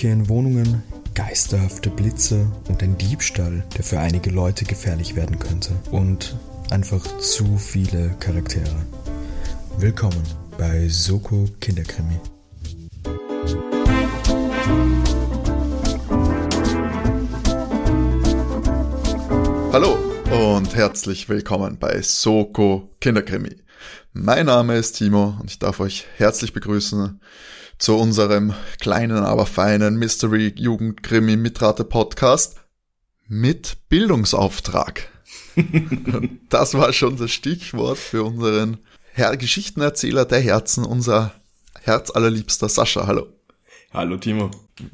Einbrüche in Wohnungen, geisterhafte Blitze und ein Diebstahl, der für einige Leute gefährlich werden könnte. Und einfach zu viele Charaktere. Willkommen bei Soko Kinderkrimi. Hallo und herzlich willkommen bei Soko Kinderkrimi. Mein Name ist Timo und ich darf euch herzlich begrüßen zu unserem kleinen, aber feinen Mystery Jugendkrimi Mitrate Podcast mit Bildungsauftrag. das war schon das Stichwort für unseren Herr Geschichtenerzähler der Herzen, unser herzallerliebster Sascha. Hallo. Hallo Timo.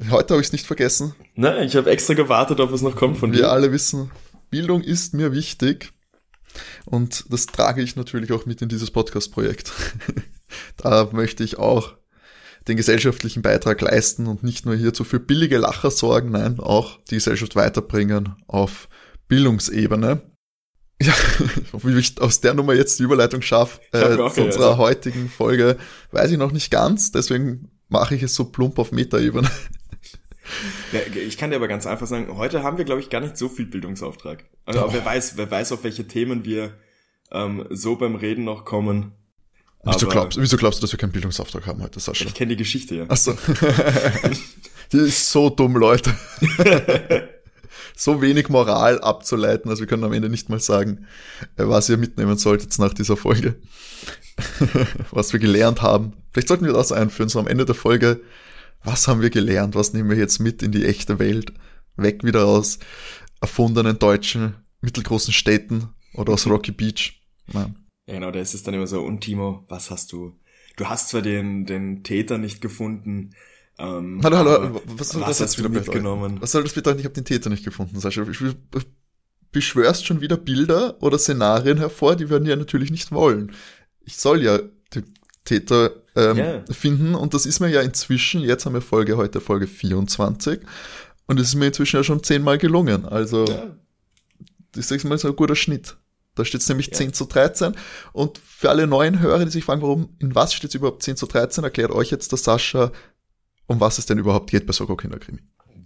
Heute habe ich es nicht vergessen. Nein, ich habe extra gewartet, ob es noch kommt von Wir dir. alle wissen, Bildung ist mir wichtig und das trage ich natürlich auch mit in dieses Podcast-Projekt. da möchte ich auch den gesellschaftlichen Beitrag leisten und nicht nur hierzu für billige Lacher sorgen, nein, auch die Gesellschaft weiterbringen auf Bildungsebene. Ja, wie ich aus der Nummer jetzt die Überleitung schaffe äh, zu unserer also. heutigen Folge, weiß ich noch nicht ganz, deswegen mache ich es so plump auf Metaebene. Ja, ich kann dir aber ganz einfach sagen, heute haben wir, glaube ich, gar nicht so viel Bildungsauftrag. Also, oh. wer weiß, wer weiß, auf welche Themen wir ähm, so beim Reden noch kommen. Wieso glaubst, wieso glaubst du, dass wir keinen Bildungsauftrag haben heute, Sascha? Ich kenne die Geschichte, ja. Ach so. die ist so dumm, Leute. so wenig Moral abzuleiten, also wir können am Ende nicht mal sagen, äh, was ihr mitnehmen solltet nach dieser Folge. was wir gelernt haben. Vielleicht sollten wir das einführen, so am Ende der Folge. Was haben wir gelernt? Was nehmen wir jetzt mit in die echte Welt? Weg wieder aus erfundenen deutschen mittelgroßen Städten oder aus Rocky Beach. Nein. Ja, genau, da ist es dann immer so, und Timo, was hast du? Du hast zwar den, den Täter nicht gefunden, ähm, hallo, hallo, was soll was das jetzt wieder mitgenommen? Was soll das bedeuten? Ich habe den Täter nicht gefunden, Sascha. Ich beschwörst schon wieder Bilder oder Szenarien hervor, die wir ja natürlich nicht wollen. Ich soll ja den Täter ähm, yeah. finden und das ist mir ja inzwischen, jetzt haben wir Folge heute Folge 24 und es ist mir inzwischen ja schon zehnmal gelungen. Also yeah. das ist mal so ein guter Schnitt. Da steht es nämlich ja. 10 zu 13. Und für alle neuen Hörer, die sich fragen, warum, in was steht es überhaupt 10 zu 13, erklärt euch jetzt der Sascha, um was es denn überhaupt geht bei Soko Kinderkrimi.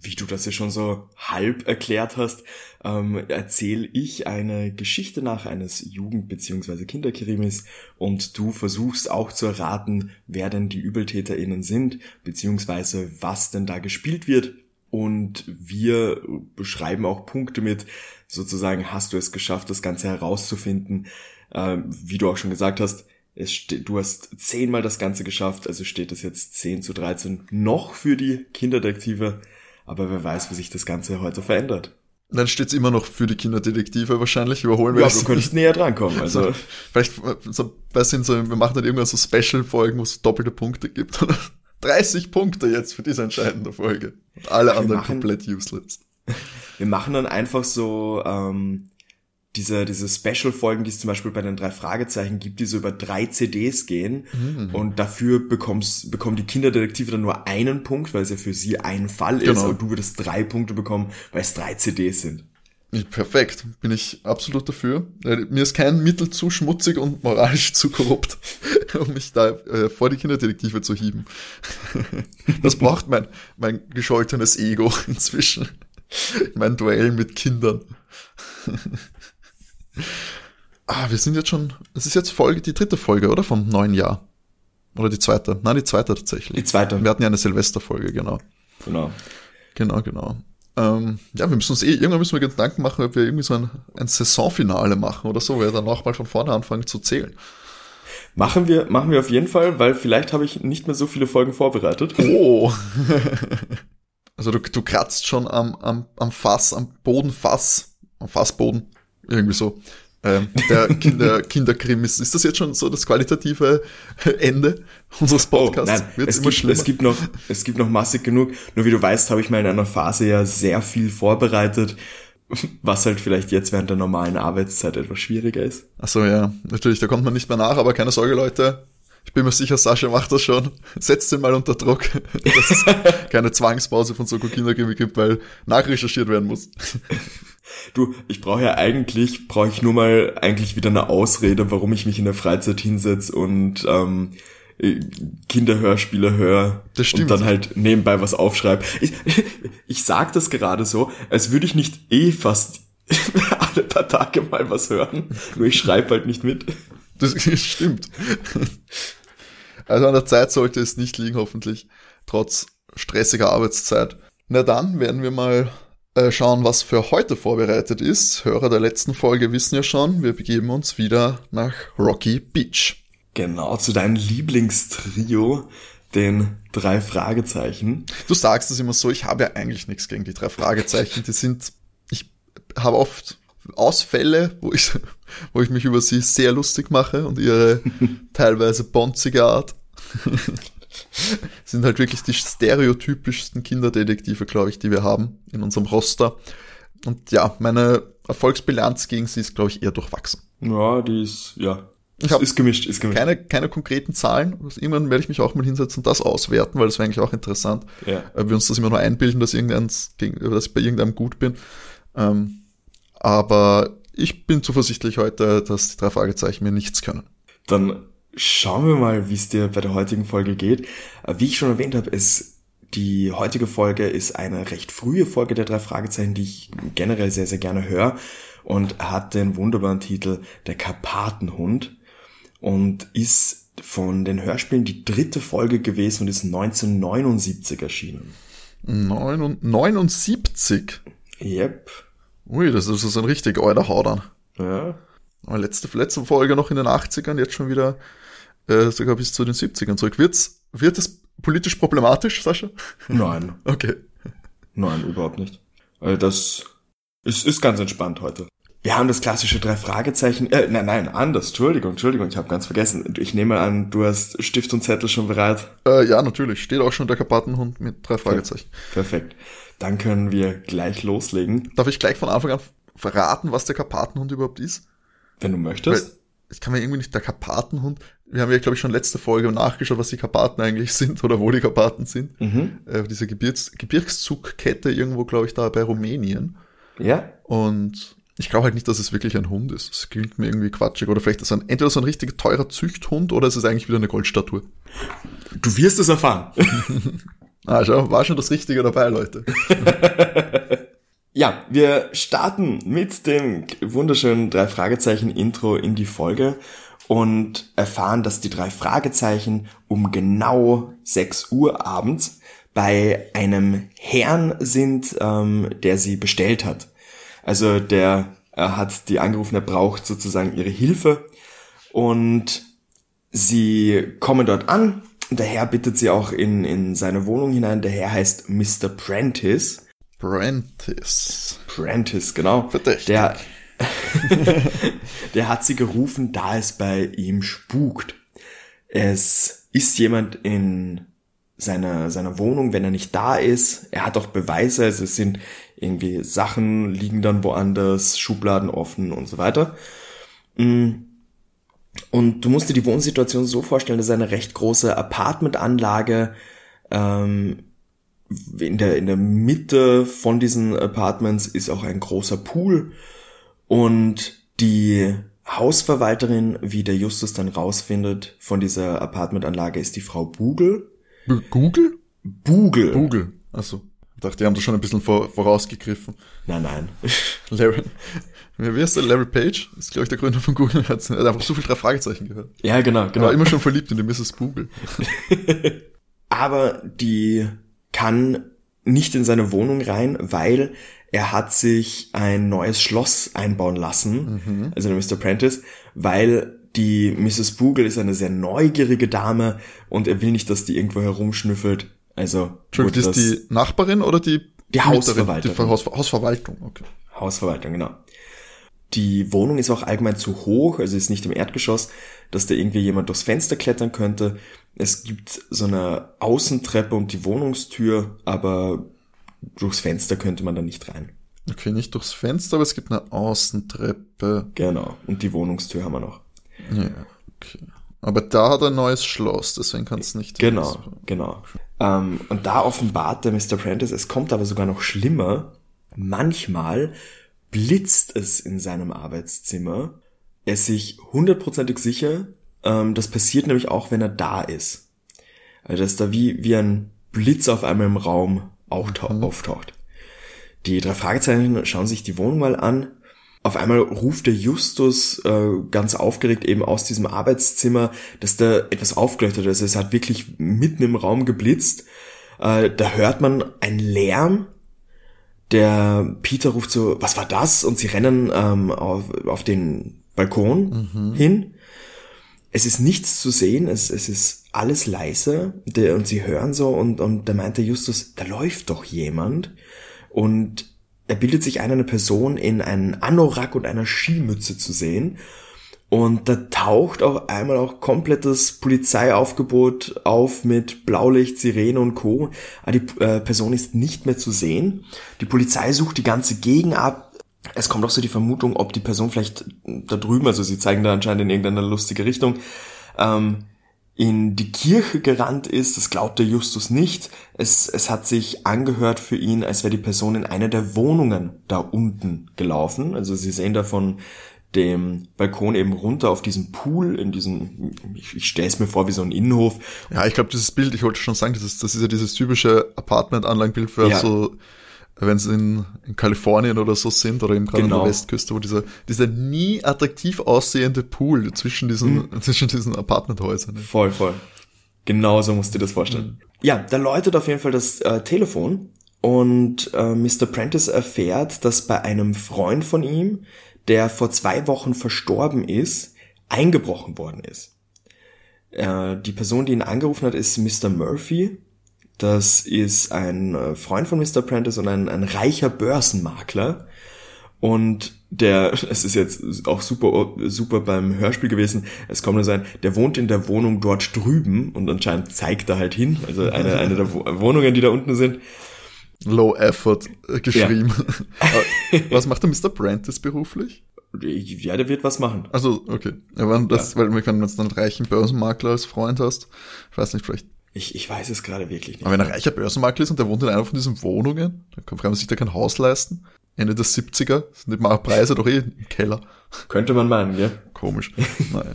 Wie du das ja schon so halb erklärt hast, ähm, erzähle ich eine Geschichte nach eines Jugend- bzw. Kinderkrimis und du versuchst auch zu erraten, wer denn die ÜbeltäterInnen sind, beziehungsweise was denn da gespielt wird. Und wir beschreiben auch Punkte mit, sozusagen hast du es geschafft, das Ganze herauszufinden. Äh, wie du auch schon gesagt hast, es du hast zehnmal das Ganze geschafft, also steht es jetzt 10 zu 13 noch für die Kinderdetektive. Aber wer weiß, wie sich das Ganze heute verändert. Dann steht es immer noch für die Kinderdetektive wahrscheinlich. Überholen wir ja, du könntest näher drankommen. Also. also vielleicht, so, sind so, wir machen dann irgendwann so Special-Folgen, wo es doppelte Punkte gibt. 30 Punkte jetzt für diese entscheidende Folge. Und alle wir anderen machen, komplett useless. Wir machen dann einfach so ähm, diese, diese Special-Folgen, die es zum Beispiel bei den drei Fragezeichen gibt, die so über drei CDs gehen. Mhm. Und dafür bekommst, bekommen die Kinderdetektive dann nur einen Punkt, weil es ja für sie ein Fall genau. ist. Und du würdest drei Punkte bekommen, weil es drei CDs sind. Perfekt, bin ich absolut dafür. Äh, mir ist kein Mittel zu schmutzig und moralisch zu korrupt, um mich da äh, vor die Kinderdetektive zu hieben. das braucht mein, mein gescholtenes Ego inzwischen. Mein Duell mit Kindern. ah, wir sind jetzt schon, es ist jetzt Folge, die dritte Folge, oder? Vom neuen Jahr. Oder die zweite? Nein, die zweite tatsächlich. Die zweite. Wir hatten ja eine Silvesterfolge, genau. Genau. Genau, genau. Ähm, ja, wir müssen uns eh, irgendwann müssen wir Gedanken machen, ob wir irgendwie so ein, ein Saisonfinale machen oder so, weil wir dann auch mal von vorne anfangen zu zählen. Machen wir, machen wir auf jeden Fall, weil vielleicht habe ich nicht mehr so viele Folgen vorbereitet. Oh. also du, du kratzt schon am, am, am Fass, am Bodenfass, am Fassboden, irgendwie so. Ähm, der Kinder, Kinderkrimis. Ist das jetzt schon so das qualitative Ende unseres oh, Podcasts? Oh, nein, es gibt, es gibt noch, es gibt noch massig genug. Nur wie du weißt, habe ich mal in einer Phase ja sehr viel vorbereitet, was halt vielleicht jetzt während der normalen Arbeitszeit etwas schwieriger ist. Ach so, ja, natürlich, da kommt man nicht mehr nach, aber keine Sorge, Leute. Ich bin mir sicher, Sascha macht das schon. Setzt ihn mal unter Druck, dass es keine Zwangspause von Soko Kinderkrimi gibt, weil nachrecherchiert werden muss. Du, ich brauche ja eigentlich, brauche ich nur mal eigentlich wieder eine Ausrede, warum ich mich in der Freizeit hinsetze und ähm, äh, Kinderhörspiele höre Das stimmt. und dann halt nebenbei was aufschreibe. Ich, ich sag das gerade so, als würde ich nicht eh fast alle paar Tage mal was hören, nur ich schreibe halt nicht mit. Das stimmt. Also an der Zeit sollte es nicht liegen, hoffentlich, trotz stressiger Arbeitszeit. Na dann werden wir mal äh, schauen, was für heute vorbereitet ist. Hörer der letzten Folge wissen ja schon, wir begeben uns wieder nach Rocky Beach. Genau, zu deinem Lieblingstrio, den drei Fragezeichen. Du sagst es immer so, ich habe ja eigentlich nichts gegen die drei Fragezeichen. Die sind, ich habe oft Ausfälle, wo ich, wo ich mich über sie sehr lustig mache und ihre teilweise bonzige Art. sind halt wirklich die stereotypischsten Kinderdetektive, glaube ich, die wir haben in unserem Roster. Und ja, meine Erfolgsbilanz gegen sie ist, glaube ich, eher durchwachsen. Ja, die ist, ja. Ich ist gemischt, ist gemischt. Keine, keine konkreten Zahlen. Also irgendwann werde ich mich auch mal hinsetzen und das auswerten, weil das wäre eigentlich auch interessant. Ja. Weil wir uns das immer nur einbilden, dass, irgendeins, dass ich bei irgendeinem gut bin. Ähm, aber ich bin zuversichtlich heute, dass die drei Fragezeichen mir nichts können. Dann schauen wir mal, wie es dir bei der heutigen Folge geht. Äh, Wie ich schon erwähnt habe, ist die heutige Folge ist eine recht frühe Folge der drei Fragezeichen, die ich generell sehr, sehr gerne höre und hat den wunderbaren Titel Der Karpatenhund und ist von den Hörspielen die dritte Folge gewesen und ist 1979 erschienen. Neun und- 79? Yep. Ui, das ist so ein richtig alter Haudern. Ja. Aber letzte, letzte Folge noch in den 80ern, jetzt schon wieder äh, sogar bis zu den 70ern zurück. Wird's, wird es politisch problematisch, Sascha? Nein, Okay. Nein, überhaupt nicht. Äh, Das ist, ist ganz entspannt heute. Wir haben das klassische drei Fragezeichen. Äh, nein, nein, anders. Entschuldigung, Entschuldigung, ich habe ganz vergessen. Ich nehme an, du hast Stift und Zettel schon bereit. Äh, ja, natürlich. Steht auch schon der Karpatenhund mit drei Fragezeichen. Perfekt. Dann können wir gleich loslegen, Darf ich gleich von Anfang an verraten, was der Karpatenhund überhaupt ist? wenn du Weil möchtest. ich kann mir irgendwie nicht der Karpatenhund. Wir haben ja, glaube ich, schon letzte Folge nachgeschaut, was die Karpaten eigentlich sind oder wo die Karpaten sind. Mhm. Äh, diese Gebirgs Gebirgszugkette irgendwo, glaube ich, da bei Rumänien. Ja. Und ich glaube halt nicht, dass es wirklich ein Hund ist. Das klingt mir irgendwie quatschig. Oder vielleicht ist es ein, entweder so ein richtig teurer Züchthund oder ist es eigentlich wieder eine Goldstatue. Du wirst es erfahren. Ah, schau, war schon das Richtige dabei, Leute. Ja, wir starten mit dem wunderschönen drei Fragezeichen Intro in die Folge und erfahren, dass die drei Fragezeichen um genau 6 Uhr abends bei einem Herrn sind, ähm, der sie bestellt hat. Also der äh, hat die angerufen, er braucht sozusagen ihre Hilfe und sie kommen dort an. Und der Herr bittet sie auch in, in seine Wohnung hinein. Der Herr heißt Mr. Prentice. Prentice. Prentice, genau. Verdächtig. Der, der hat sie gerufen, da es bei ihm spukt. Es ist jemand in seiner, seiner Wohnung, wenn er nicht da ist. Er hat auch Beweise, also es sind irgendwie Sachen liegen dann woanders, Schubladen offen und so weiter. Mm. Und du musst dir die Wohnsituation so vorstellen, das ist eine recht große Apartmentanlage, ähm, in der, in der Mitte von diesen Apartments ist auch ein großer Pool und die Hausverwalterin, wie der Justus dann rausfindet von dieser Apartmentanlage, ist die Frau Bugel. B- Google? Bugel. Google. Achso. Ich dachte, die haben das schon ein bisschen vor, vorausgegriffen. Nein, nein. Larry, wie heißt der? Larry Page? Ist, glaube ich, der Gründer von Google. Er hat er hat einfach so viel drei Fragezeichen gehört. Ja, genau, Er genau. war immer schon verliebt in die Mrs. Google. Aber die kann nicht in seine Wohnung rein, weil er hat sich ein neues Schloss einbauen lassen, also der Mr. Prentice, weil die Mrs. Bugel ist eine sehr neugierige Dame und er will nicht, dass die irgendwo herumschnüffelt. Also Entschuldigung, das ist die Nachbarin oder die? Die? Hausverwalterin. Die Haus, Hausverwaltung, okay. Hausverwaltung, genau. Die Wohnung ist auch allgemein zu hoch, also ist nicht im Erdgeschoss, dass da irgendwie jemand durchs Fenster klettern könnte. Es gibt so eine Außentreppe und die Wohnungstür, aber durchs Fenster könnte man da nicht rein. Okay, nicht durchs Fenster, aber es gibt eine Außentreppe. Genau. Und die Wohnungstür haben wir noch. Ja, okay. Aber da hat er ein neues Schloss, deswegen kann es nicht. Genau, genau. Ähm, und da offenbart der Mr. Prentice, es kommt aber sogar noch schlimmer. Manchmal blitzt es in seinem Arbeitszimmer. Er ist sich hundertprozentig sicher, Ähm, das passiert nämlich auch, wenn er da ist. Also dass da wie, wie ein Blitz auf einmal im Raum mhm. auftaucht. Die drei Fragezeichen schauen sich die Wohnung mal an. Auf einmal ruft der Justus äh, ganz aufgeregt eben aus diesem Arbeitszimmer, dass da etwas aufgeleuchtet ist. Es hat wirklich mitten im Raum geblitzt. Äh, da hört man einen Lärm. Der Peter ruft so, was war das? Und sie rennen ähm, auf, auf den Balkon mhm. hin. Es ist nichts zu sehen, es, es ist alles leise der, und sie hören so und, und da meint der Justus, da läuft doch jemand und er bildet sich ein, eine Person in einen Anorak und einer Skimütze zu sehen und da taucht auch einmal auch komplettes Polizeiaufgebot auf mit Blaulicht, Sirene und Co. Aber die äh, Person ist nicht mehr zu sehen. Die Polizei sucht die ganze Gegend ab, es kommt auch so die Vermutung, ob die Person vielleicht da drüben, also sie zeigen da anscheinend in irgendeine lustige Richtung, ähm, in die Kirche gerannt ist. Das glaubt der Justus nicht. Es, es hat sich angehört für ihn, als wäre die Person in einer der Wohnungen da unten gelaufen. Also sie sehen da von dem Balkon eben runter auf diesen Pool, in diesem, ich, ich stelle es mir vor wie so ein Innenhof. Ja, ich glaube, dieses Bild, ich wollte schon sagen, das ist, das ist ja dieses typische Apartment-Anlagenbild für ja. so wenn sie in, in Kalifornien oder so sind oder eben gerade genau. an der Westküste, wo dieser, dieser nie attraktiv aussehende Pool zwischen diesen, mhm. zwischen diesen Apartmenthäusern. ist. Voll, voll. Genau so musst du dir das vorstellen. Mhm. Ja, da läutet auf jeden Fall das äh, Telefon und äh, Mr. Prentice erfährt, dass bei einem Freund von ihm, der vor zwei Wochen verstorben ist, eingebrochen worden ist. Äh, die Person, die ihn angerufen hat, ist Mr. Murphy das ist ein äh, Freund von Mr. Prentice und ein, ein reicher Börsenmakler. Und der, es ist jetzt auch super, super beim Hörspiel gewesen, es kommt nur sein, der wohnt in der Wohnung dort drüben und anscheinend zeigt er halt hin, also eine, eine der Wohnungen, die da unten sind. Low Effort geschrieben. Ja. was macht der Mr. Prentice beruflich? Ja, der wird was machen. Also, okay. Wenn das, ja. weil wenn du jetzt einen reichen Börsenmakler als Freund hast, ich weiß nicht, vielleicht ich, ich weiß es gerade wirklich nicht. Aber wenn er reicher Börsenmakler ist und der wohnt in einer von diesen Wohnungen, dann kann man sich da kein Haus leisten. Ende der 70er sind die Preise doch eh im Keller. Könnte man meinen, ja. Komisch. naja.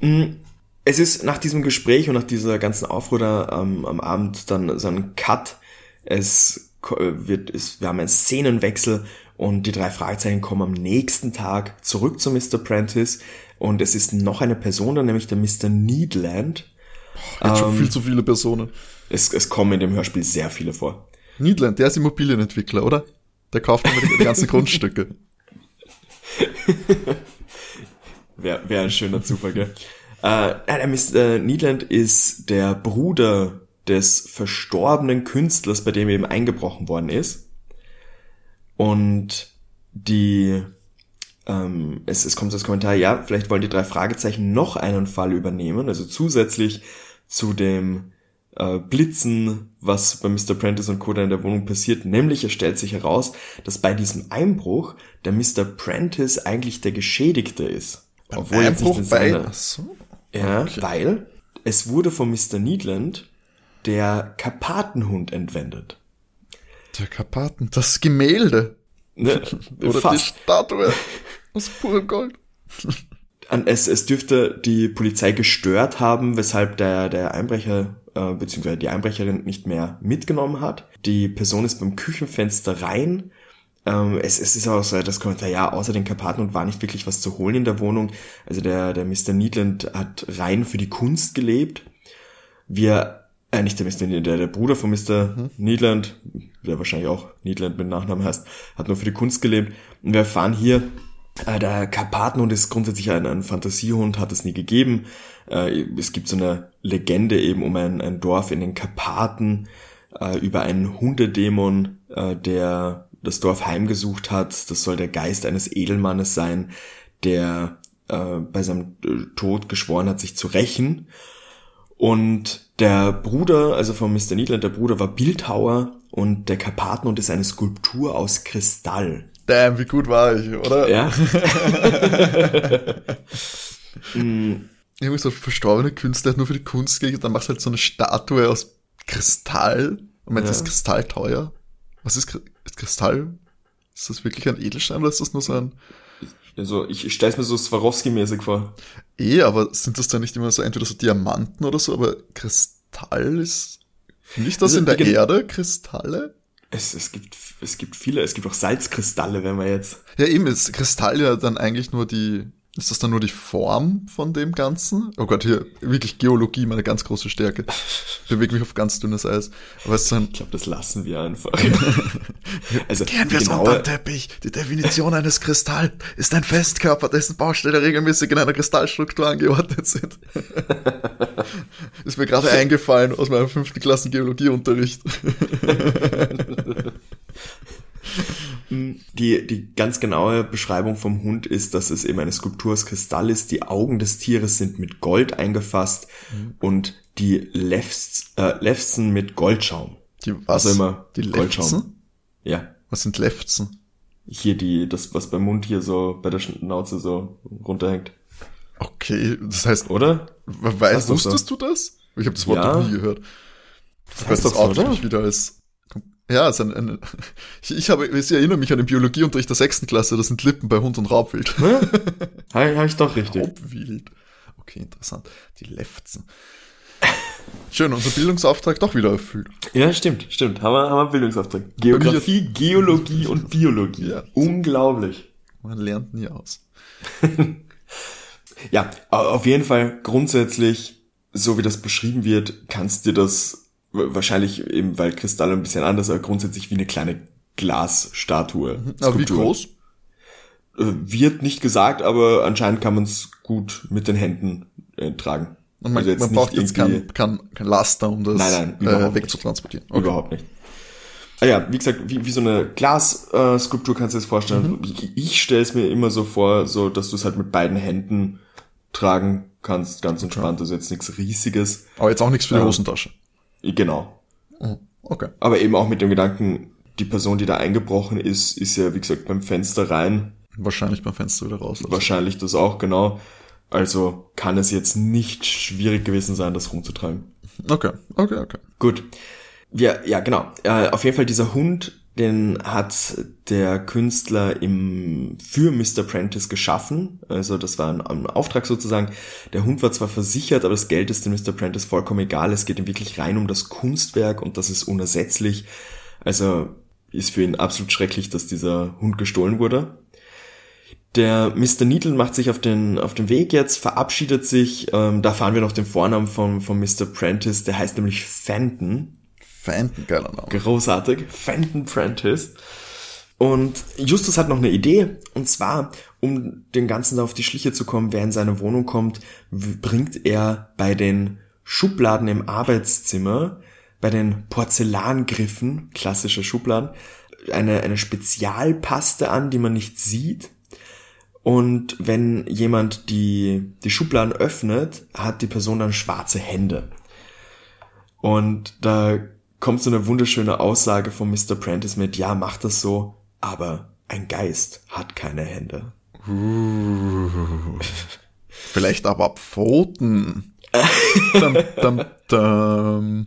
Mm, es ist nach diesem Gespräch und nach dieser ganzen Aufruhr ähm, am Abend dann so ein Cut. Es wird, es, wir haben einen Szenenwechsel und die drei Fragezeichen kommen am nächsten Tag zurück zu Mr. Prentice und es ist noch eine Person da, nämlich der Mr. Needland, Boah, jetzt ähm, schon viel zu viele Personen. Es, es kommen in dem Hörspiel sehr viele vor. Needland, der ist Immobilienentwickler, oder? Der kauft immer die, ganzen Grundstücke. Wäre wär ein schöner Zufall, gell? Äh, der Mr. Äh, Needland ist der Bruder des verstorbenen Künstlers, bei dem eben eingebrochen worden ist. Und die, ähm, es, es kommt das Kommentar, ja, vielleicht wollen die drei Fragezeichen noch einen Fall übernehmen, also zusätzlich zu dem äh, Blitzen, was bei Mr. Prentice und Coda in der Wohnung passiert. Nämlich es stellt sich heraus, dass bei diesem Einbruch der Mr. Prentice eigentlich der Geschädigte ist. Ein Obwohl Einbruch jetzt nicht bei... So. Ja, okay. weil es wurde von Mr. Needland der Karpatenhund entwendet. Der Karpaten, das Gemälde. Ne, Oder fast. die Statue aus purem Gold es, es dürfte die Polizei gestört haben, weshalb der, der Einbrecher äh, bzw. die Einbrecherin nicht mehr mitgenommen hat. Die Person ist beim Küchenfenster rein. Ähm, es, es ist auch so das Kommentar, ja, außer den Karpaten und war nicht wirklich was zu holen in der Wohnung. Also der, der Mr. Needland hat rein für die Kunst gelebt. Wir, äh, nicht der Mr. Needland, der, der Bruder von Mr. Mhm. Needland, der wahrscheinlich auch Needland mit Nachnamen heißt, hat nur für die Kunst gelebt. Und wir erfahren hier, äh, der Karpatenhund ist grundsätzlich ein, ein Fantasiehund, hat es nie gegeben. Äh, es gibt so eine Legende eben um ein, ein Dorf in den Karpaten äh, über einen Hundedämon, der das Dorf heimgesucht hat. Das soll der Geist eines Edelmannes sein, der bei seinem Tod geschworen hat, sich zu rächen. Und der Bruder, also von Mr. Needland, der Bruder war Bildhauer und der Karpatenhund ist eine Skulptur aus Kristall. Damn, wie gut war ich, oder? Ja. mm. Irgendwie so verstorbene Künstler hat nur für die Kunst gelegt, dann machst du halt so eine Statue aus Kristall. Und meinst, ja. ist Kristall teuer? Was ist, ist Kristall? Ist das wirklich ein Edelstein oder ist das nur so ein Also ich, ich stelle mir so Swarovski-mäßig vor. Eh, aber sind das dann nicht immer so entweder so Diamanten oder so, aber Kristall ist. Finde ich das also, in der Erde, Kristalle? Es, es, gibt, es gibt viele, es gibt auch Salzkristalle, wenn man jetzt. Ja, eben ist Kristall ja dann eigentlich nur die, ist das dann nur die Form von dem Ganzen? Oh Gott, hier wirklich Geologie, meine ganz große Stärke. Bewege mich auf ganz dünnes Eis. Aber es ist dann, ich glaube, das lassen wir einfach. also, Kehren wir genaue... unter den Teppich. Die Definition eines Kristalls ist ein Festkörper, dessen Bausteine regelmäßig in einer Kristallstruktur angeordnet sind. ist mir gerade eingefallen aus meinem fünften Klassen Geologieunterricht. Die, die ganz genaue Beschreibung vom Hund ist, dass es eben eine Skulptur aus Kristall ist. Die Augen des Tieres sind mit Gold eingefasst mhm. und die Lefts, äh, Lefzen mit Goldschaum. Die was? Also immer die Goldschaum. Ja. Was sind Lefzen? Hier die, das, was beim Mund hier so bei der Schnauze so runterhängt. Okay, das heißt, oder? Weißt, wusstest so? du das? Ich habe das Wort ja. noch nie gehört. Das heißt das auch so, wieder als ja, ist ein, ein, ich, ich, habe, ich erinnere mich an den Biologieunterricht der sechsten Klasse, das sind Lippen bei Hund und Raubwild. Ja, habe hab ich doch richtig. Raubwild. Okay, interessant. Die Lefzen. Schön, unser Bildungsauftrag doch wieder erfüllt. Ja, stimmt, stimmt. Haben wir, haben wir einen Bildungsauftrag. Geografie, Geologie und Biologie. Ja. Unglaublich. Man lernt nie aus. ja, auf jeden Fall grundsätzlich, so wie das beschrieben wird, kannst dir das wahrscheinlich eben, weil Kristall ein bisschen anders, aber grundsätzlich wie eine kleine Glasstatue. Mhm. Aber wie groß? Äh, wird nicht gesagt, aber anscheinend kann man es gut mit den Händen äh, tragen. Und man, also man braucht jetzt kein, kein, kein Laster, um das nein, nein, äh, wegzutransportieren. Okay. Überhaupt nicht. Ah ja, wie gesagt, wie, wie so eine Glasskulptur äh, kannst du dir das vorstellen. Mhm. Ich, ich stelle es mir immer so vor, so dass du es halt mit beiden Händen tragen kannst, ganz entspannt. Also jetzt nichts Riesiges. Aber jetzt auch nichts für die Hosentasche. Genau. Mhm. Okay. Aber eben auch mit dem Gedanken, die Person, die da eingebrochen ist, ist ja, wie gesagt, beim Fenster rein. Wahrscheinlich beim Fenster wieder raus. Also. Wahrscheinlich das auch, genau. Also kann es jetzt nicht schwierig gewesen sein, das rumzutreiben. Okay, okay, okay. Gut. Ja, ja, genau. Äh, auf jeden Fall dieser Hund den hat der Künstler im, für Mr. Prentice geschaffen. Also das war ein, ein, Auftrag sozusagen. Der Hund war zwar versichert, aber das Geld ist dem Mr. Prentice vollkommen egal. Es geht ihm wirklich rein um das Kunstwerk und das ist unersetzlich. Also ist für ihn absolut schrecklich, dass dieser Hund gestohlen wurde. Der Mr. Needle macht sich auf den, auf den Weg jetzt, verabschiedet sich. Ähm, da fahren wir noch den Vornamen von, von Mr. Prentice, der heißt nämlich Fenton. Fenton, geiler Name. Großartig. Fenton Prentice. Und Justus hat noch eine Idee, und zwar, um dem Ganzen auf die Schliche zu kommen, wer in seine Wohnung kommt, bringt er bei den Schubladen im Arbeitszimmer, bei den Porzellangriffen, klassische Schubladen, eine, eine Spezialpaste an, die man nicht sieht. Und wenn jemand die, die Schubladen öffnet, hat die Person dann schwarze Hände. Und da kommt so eine wunderschöne Aussage von Mr. Prentice mit, ja, mach das so, aber ein Geist hat keine Hände. Uh, vielleicht aber Pfoten. dum, dum, dum.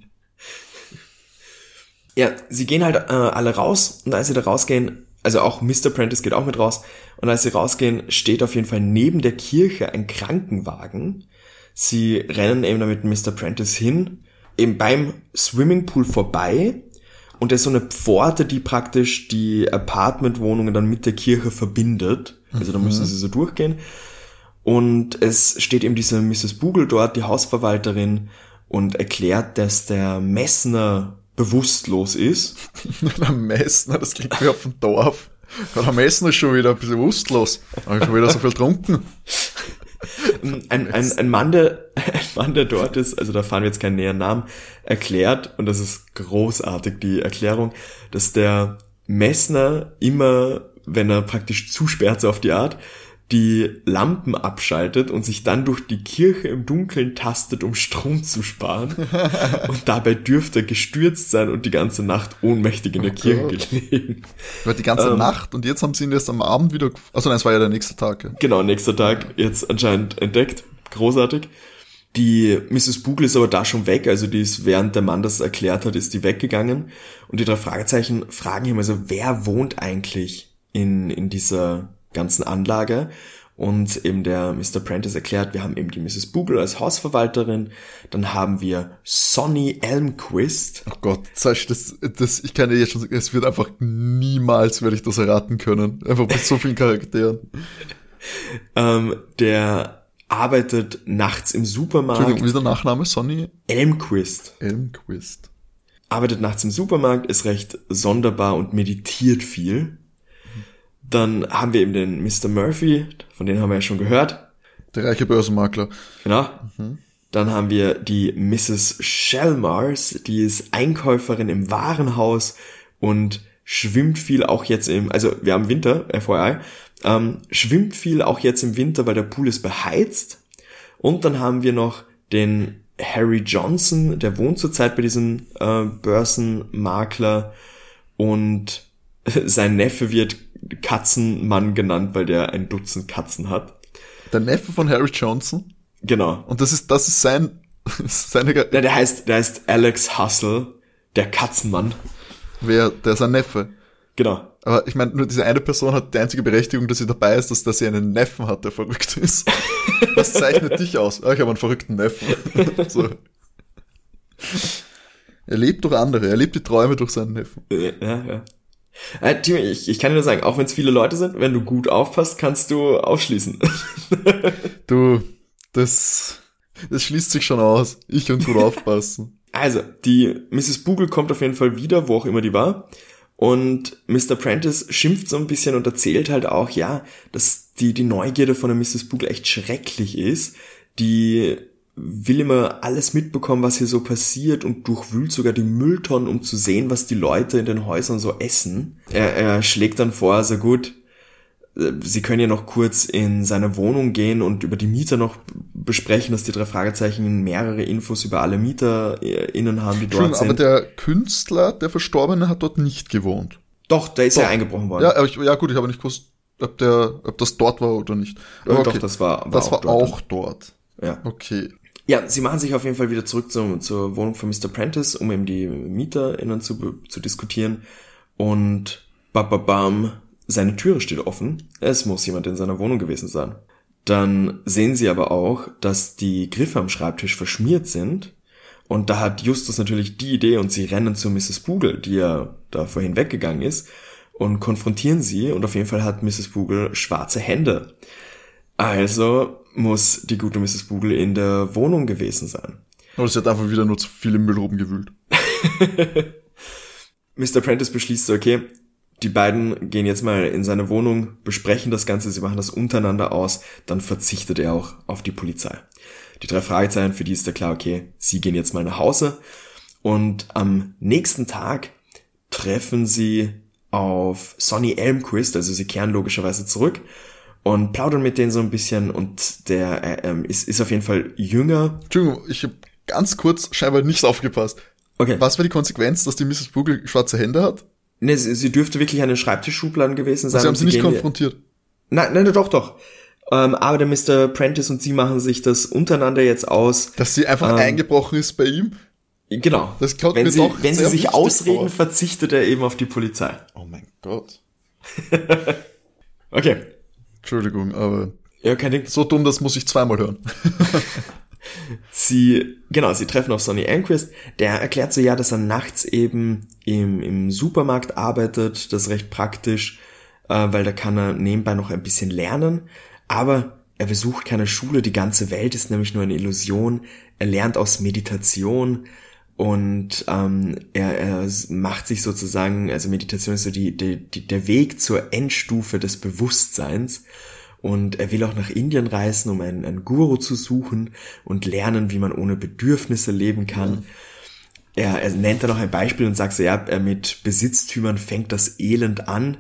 Ja, sie gehen halt äh, alle raus und als sie da rausgehen, also auch Mr. Prentice geht auch mit raus und als sie rausgehen, steht auf jeden Fall neben der Kirche ein Krankenwagen. Sie rennen eben damit Mr. Prentice hin eben beim Swimmingpool vorbei und da ist so eine Pforte, die praktisch die Apartmentwohnungen dann mit der Kirche verbindet. Also da müssen mhm. sie so durchgehen. Und es steht eben diese Mrs. Bugel dort, die Hausverwalterin, und erklärt, dass der Messner bewusstlos ist. der Messner, das klingt wie auf dem Dorf. Der Messner ist schon wieder bewusstlos. Habe schon wieder so viel getrunken. ein, ein, ein, Mann, der, Mann, der dort ist, also da fahren wir jetzt keinen näheren Namen, erklärt, und das ist großartig, die Erklärung, dass der Messner immer, wenn er praktisch zusperrt, so auf die Art, die Lampen abschaltet und sich dann durch die Kirche im Dunkeln tastet, um Strom zu sparen. und dabei dürfte er gestürzt sein und die ganze Nacht ohnmächtig in der oh Kirche Gott. gelegen. War die ganze ähm, Nacht und jetzt haben sie ihn erst am Abend wieder, also nein, es war ja der nächste Tag. Ja. Genau, nächster Tag, jetzt anscheinend entdeckt. Großartig. Die Mrs. Bugel ist aber da schon weg, also die ist, während der Mann das erklärt hat, ist die weggegangen. Und die drei Fragezeichen fragen ihn also, wer wohnt eigentlich in, in dieser ganzen Anlage. Und eben der Mr. Prentice erklärt, wir haben eben die Mrs. Boogle als Hausverwalterin, dann haben wir Sonny Elmquist. Oh Gott, das, das, das, ich kann dir jetzt schon sagen, es wird einfach niemals werde ich das erraten können. Einfach mit so vielen Charakteren. ähm, der arbeitet nachts im Supermarkt. Entschuldigung, wie der Nachname? Sonny? Elmquist. Elmquist. Arbeitet nachts im Supermarkt, ist recht sonderbar und meditiert viel. Dann haben wir eben den Mr. Murphy, von dem haben wir ja schon gehört. Der reiche Börsenmakler. Genau. Mhm. Dann haben wir die Mrs. Shellmars, die ist Einkäuferin im Warenhaus und schwimmt viel auch jetzt im, also wir haben Winter, FYI, ähm, schwimmt viel auch jetzt im Winter, weil der Pool ist beheizt. Und dann haben wir noch den Harry Johnson, der wohnt zurzeit bei diesem äh, Börsenmakler und sein Neffe wird Katzenmann genannt, weil der ein Dutzend Katzen hat. Der Neffe von Harry Johnson? Genau. Und das ist, das ist sein, seine... Ja, der heißt, der heißt Alex Hustle, der Katzenmann. Wer, der ist ein Neffe. Genau. Aber ich meine, nur diese eine Person hat die einzige Berechtigung, dass sie dabei ist, dass, dass sie einen Neffen hat, der verrückt ist. Was zeichnet dich aus? Oh, ich habe einen verrückten Neffen. so. Er lebt durch andere, er lebt die Träume durch seinen Neffen. Ja, ja. Äh, Timo, ich, ich kann dir nur sagen, auch wenn es viele Leute sind, wenn du gut aufpasst, kannst du ausschließen. du, das, das schließt sich schon aus. Ich und gut aufpassen. Also, die Mrs. Boogle kommt auf jeden Fall wieder, wo auch immer die war. Und Mr. Prentice schimpft so ein bisschen und erzählt halt auch, ja, dass die, die Neugierde von der Mrs. Boogle echt schrecklich ist. Die will immer alles mitbekommen, was hier so passiert und durchwühlt sogar die Mülltonnen, um zu sehen, was die Leute in den Häusern so essen. Er, er schlägt dann vor, also gut, Sie können ja noch kurz in seine Wohnung gehen und über die Mieter noch besprechen, dass die drei Fragezeichen mehrere Infos über alle MieterInnen haben, die dort sind. Aber der Künstler, der Verstorbene, hat dort nicht gewohnt. Doch, der ist doch. ja eingebrochen worden. Ja, aber ich, ja gut, ich habe nicht gewusst, ob der, ob das dort war oder nicht. Aber okay. Doch, das war, war das auch war dort. auch dort. Ja. Okay. Ja, sie machen sich auf jeden Fall wieder zurück zum, zur Wohnung von Mr. Prentice, um eben die MieterInnen zu, zu diskutieren. Und bababam, seine Türe steht offen. Es muss jemand in seiner Wohnung gewesen sein. Dann sehen sie aber auch, dass die Griffe am Schreibtisch verschmiert sind. Und da hat Justus natürlich die Idee und sie rennen zu Mrs. Bugel, die ja da vorhin weggegangen ist, und konfrontieren sie. Und auf jeden Fall hat Mrs. Bugel schwarze Hände. Also muss die gute Mrs. Bugel in der Wohnung gewesen sein. Oder sie hat einfach wieder nur zu viel im Müll rumgewühlt. Mr. Prentice beschließt, okay, die beiden gehen jetzt mal in seine Wohnung, besprechen das Ganze, sie machen das untereinander aus, dann verzichtet er auch auf die Polizei. Die drei Fragezeichen, für die ist da klar, okay, sie gehen jetzt mal nach Hause. Und am nächsten Tag treffen sie auf Sonny Elmquist, also sie kehren logischerweise zurück und plaudern mit denen so ein bisschen und der äh, ähm, ist, ist auf jeden Fall jünger. Entschuldigung, ich habe ganz kurz scheinbar nicht aufgepasst. Okay. Was war die Konsequenz, dass die Mrs. Bugel schwarze Hände hat? Ne, sie, sie dürfte wirklich eine Schreibtischschubladen gewesen sein. Sie haben sie nicht konfrontiert. Nein, nein, doch, doch. Ähm, aber der Mr. Prentice und sie machen sich das untereinander jetzt aus. Dass sie einfach ähm, eingebrochen ist bei ihm? Genau. Das kommt wenn mir sie, doch wenn sie sich ausreden, vor. verzichtet er eben auf die Polizei. Oh mein Gott. okay. Entschuldigung, aber ja, kein Ding. so dumm, das muss ich zweimal hören. sie, genau, sie treffen auf Sonny Anquist. Der erklärt so, ja, dass er nachts eben im, im Supermarkt arbeitet. Das ist recht praktisch, äh, weil da kann er nebenbei noch ein bisschen lernen. Aber er besucht keine Schule. Die ganze Welt ist nämlich nur eine Illusion. Er lernt aus Meditation und ähm, er, er macht sich sozusagen, also Meditation ist so die, die, die, der Weg zur Endstufe des Bewusstseins. Und er will auch nach Indien reisen, um einen, einen Guru zu suchen und lernen, wie man ohne Bedürfnisse leben kann. Mhm. Er, er nennt da noch ein Beispiel und sagt so, ja, mit Besitztümern fängt das Elend an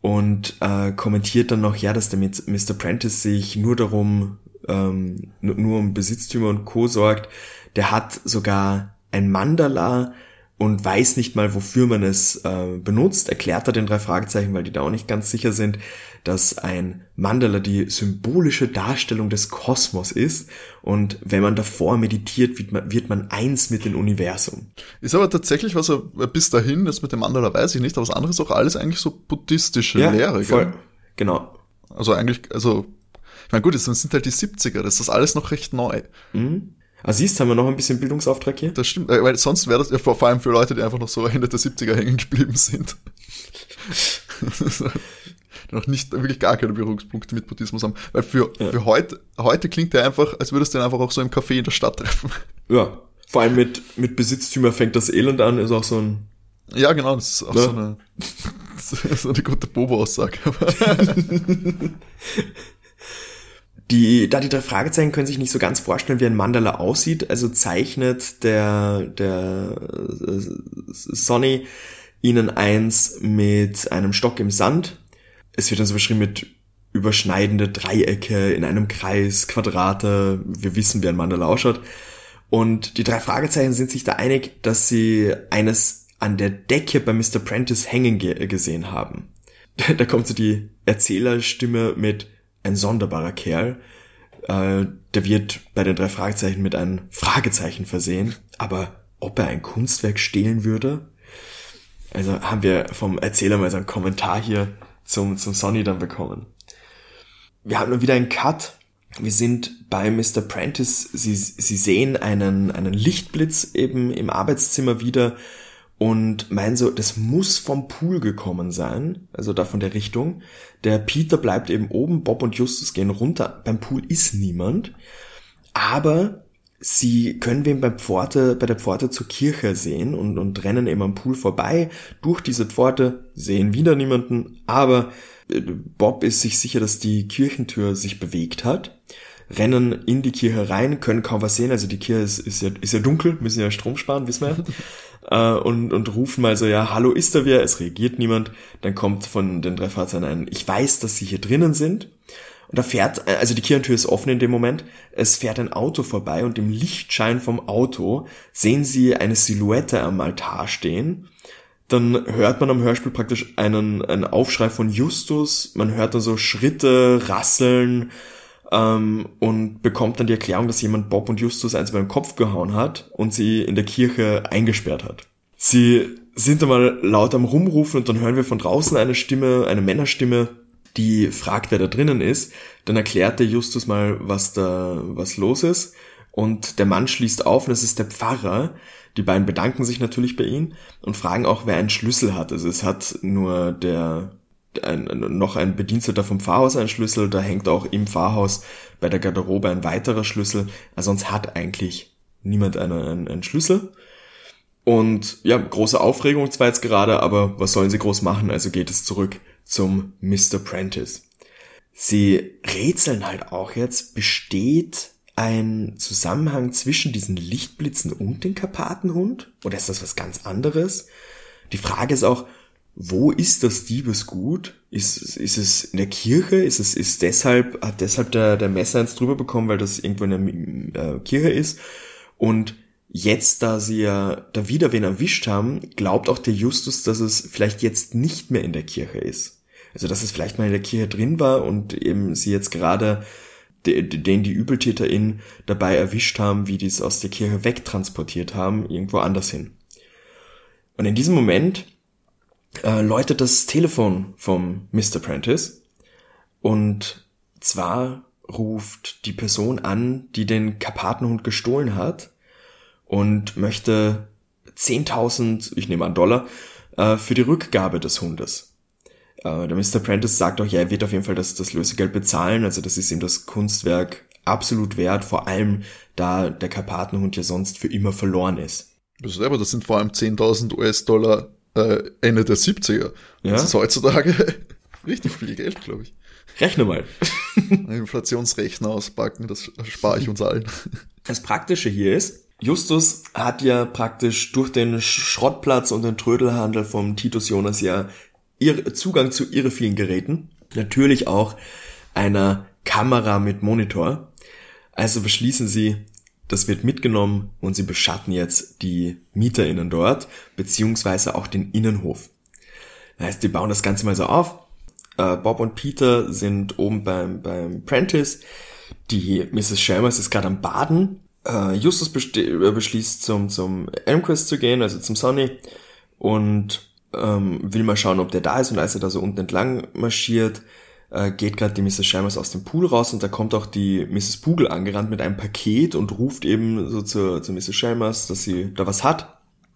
und äh, kommentiert dann noch, ja, dass der mit Mr. Prentice sich nur darum, ähm, nur um Besitztümer und Co. sorgt. Der hat sogar ein Mandala und weiß nicht mal, wofür man es äh, benutzt, erklärt er den drei Fragezeichen, weil die da auch nicht ganz sicher sind, dass ein Mandala die symbolische Darstellung des Kosmos ist und wenn man davor meditiert, wird man, wird man eins mit dem Universum. Ist aber tatsächlich, was er bis dahin, das mit dem Mandala weiß ich nicht, aber das andere ist auch alles eigentlich so buddhistische ja, Lehre. Voll, genau. Also eigentlich, also, ich meine, gut, das sind halt die 70er, das ist alles noch recht neu. Mhm. Ah, siehst, haben wir noch ein bisschen Bildungsauftrag hier? Das stimmt, äh, weil sonst wäre das ja vor allem für Leute, die einfach noch so Ende der 70er hängen geblieben sind. noch nicht wirklich gar keine Berührungspunkte mit Buddhismus haben. Weil für, ja. für heute, heute klingt der einfach, als würdest du den einfach auch so im Café in der Stadt treffen. Ja, vor allem mit, mit Besitztümer fängt das Elend an, ist auch so ein. Ja, genau, das ist auch ja. so eine, so eine gute Bobo-Aussage. Die, da die drei Fragezeichen können sich nicht so ganz vorstellen, wie ein Mandala aussieht, also zeichnet der, der äh, Sonny ihnen eins mit einem Stock im Sand. Es wird dann so beschrieben mit überschneidende Dreiecke in einem Kreis, Quadrate. Wir wissen, wie ein Mandala ausschaut. Und die drei Fragezeichen sind sich da einig, dass sie eines an der Decke bei Mr. Prentice hängen ge gesehen haben. Da kommt so die Erzählerstimme mit ein sonderbarer Kerl. Äh, der wird bei den drei Fragezeichen mit einem Fragezeichen versehen. Aber ob er ein Kunstwerk stehlen würde? Also haben wir vom Erzähler mal so einen Kommentar hier zum, zum Sonny dann bekommen. Wir haben nun wieder einen Cut. Wir sind bei Mr. Prentice. Sie, sie sehen einen, einen Lichtblitz eben im Arbeitszimmer wieder und meinen so, das muss vom Pool gekommen sein, also da von der Richtung. Der Peter bleibt eben oben, Bob und Justus gehen runter. Beim Pool ist niemand, aber sie können wen beim Pforte, bei der Pforte zur Kirche sehen und, und rennen eben am Pool vorbei. Durch diese Pforte sehen wieder niemanden, aber äh, Bob ist sich sicher, dass die Kirchentür sich bewegt hat rennen in die Kirche rein, können kaum was sehen. Also die Kirche ist, ist, ja, ist ja dunkel, müssen ja Strom sparen, wissen wir ja. äh, und, und rufen mal so, ja, hallo, ist da wer? Es reagiert niemand. Dann kommt von den drei Fahrzeugen ein, ich weiß, dass sie hier drinnen sind. Und da fährt, also die Kirchentür ist offen in dem Moment, es fährt ein Auto vorbei und im Lichtschein vom Auto sehen sie eine Silhouette am Altar stehen. Dann hört man am Hörspiel praktisch einen, einen Aufschrei von Justus, man hört dann so Schritte, Rasseln, ähm, und bekommt dann die Erklärung, dass jemand Bob und Justus eins beim Kopf gehauen hat und sie in der Kirche eingesperrt hat. Sie sind einmal laut am Rumrufen und dann hören wir von draußen eine Stimme, eine Männerstimme, die fragt, wer da drinnen ist. Dann erklärt der Justus mal, was da, was los ist. Und der Mann schließt auf und es ist der Pfarrer. Die beiden bedanken sich natürlich bei ihm und fragen auch, wer einen Schlüssel hat. Also es hat nur der ein, noch ein Bediensteter vom Pfarrhaus ein Schlüssel, da hängt auch im Pfarrhaus bei der Garderobe ein weiterer Schlüssel. Also sonst hat eigentlich niemand einen, einen, einen Schlüssel. Und ja, große Aufregung zwar jetzt gerade, aber was sollen sie groß machen? Also geht es zurück zum Mr. Prentice. Sie rätseln halt auch jetzt, besteht ein Zusammenhang zwischen diesen Lichtblitzen und dem Karpatenhund? Oder ist das was ganz anderes? Die Frage ist auch, wo ist das Diebesgut? Ist, ist es in der Kirche? Ist es ist deshalb hat deshalb der der Messer eins drüber bekommen, weil das irgendwo in der äh, Kirche ist? Und jetzt, da sie ja da wieder wen erwischt haben, glaubt auch der Justus, dass es vielleicht jetzt nicht mehr in der Kirche ist. Also dass es vielleicht mal in der Kirche drin war und eben sie jetzt gerade den die ÜbeltäterInnen dabei erwischt haben, wie die es aus der Kirche wegtransportiert haben, irgendwo anders hin. Und in diesem Moment äh, läutet das Telefon vom Mr. Prentice und zwar ruft die Person an, die den Karpatenhund gestohlen hat und möchte 10.000, ich nehme an Dollar, äh, für die Rückgabe des Hundes. Äh, der Mr. Prentice sagt auch, ja, er wird auf jeden Fall das, das Lösegeld bezahlen, also das ist ihm das Kunstwerk absolut wert, vor allem da der Karpatenhund ja sonst für immer verloren ist. Das, aber das sind vor allem 10.000 US-Dollar äh, Ende der 70er. Ja? Das ist heutzutage richtig viel Geld, glaube ich. Rechne mal. Inflationsrechner auspacken, das spare ich uns allen. Das Praktische hier ist, Justus hat ja praktisch durch den Schrottplatz und den Trödelhandel vom Titus Jonas ja Zugang zu ihre vielen Geräten. Natürlich auch einer Kamera mit Monitor. Also beschließen sie, das wird mitgenommen und sie beschatten jetzt die MieterInnen dort, beziehungsweise auch den Innenhof. Das heißt, die bauen das Ganze mal so auf. Äh, Bob und Peter sind oben beim, beim Prentice. Die Mrs. Shermers ist gerade am Baden. Äh, Justus äh, beschließt zum, zum Elmquest zu gehen, also zum Sonny. Und ähm, will mal schauen, ob der da ist. Und als er da so unten entlang marschiert, äh, geht gerade die Mrs. Shalmers aus dem Pool raus und da kommt auch die Mrs. Bugel angerannt mit einem Paket und ruft eben so zu, zu Mrs. Shalmers, dass sie da was hat.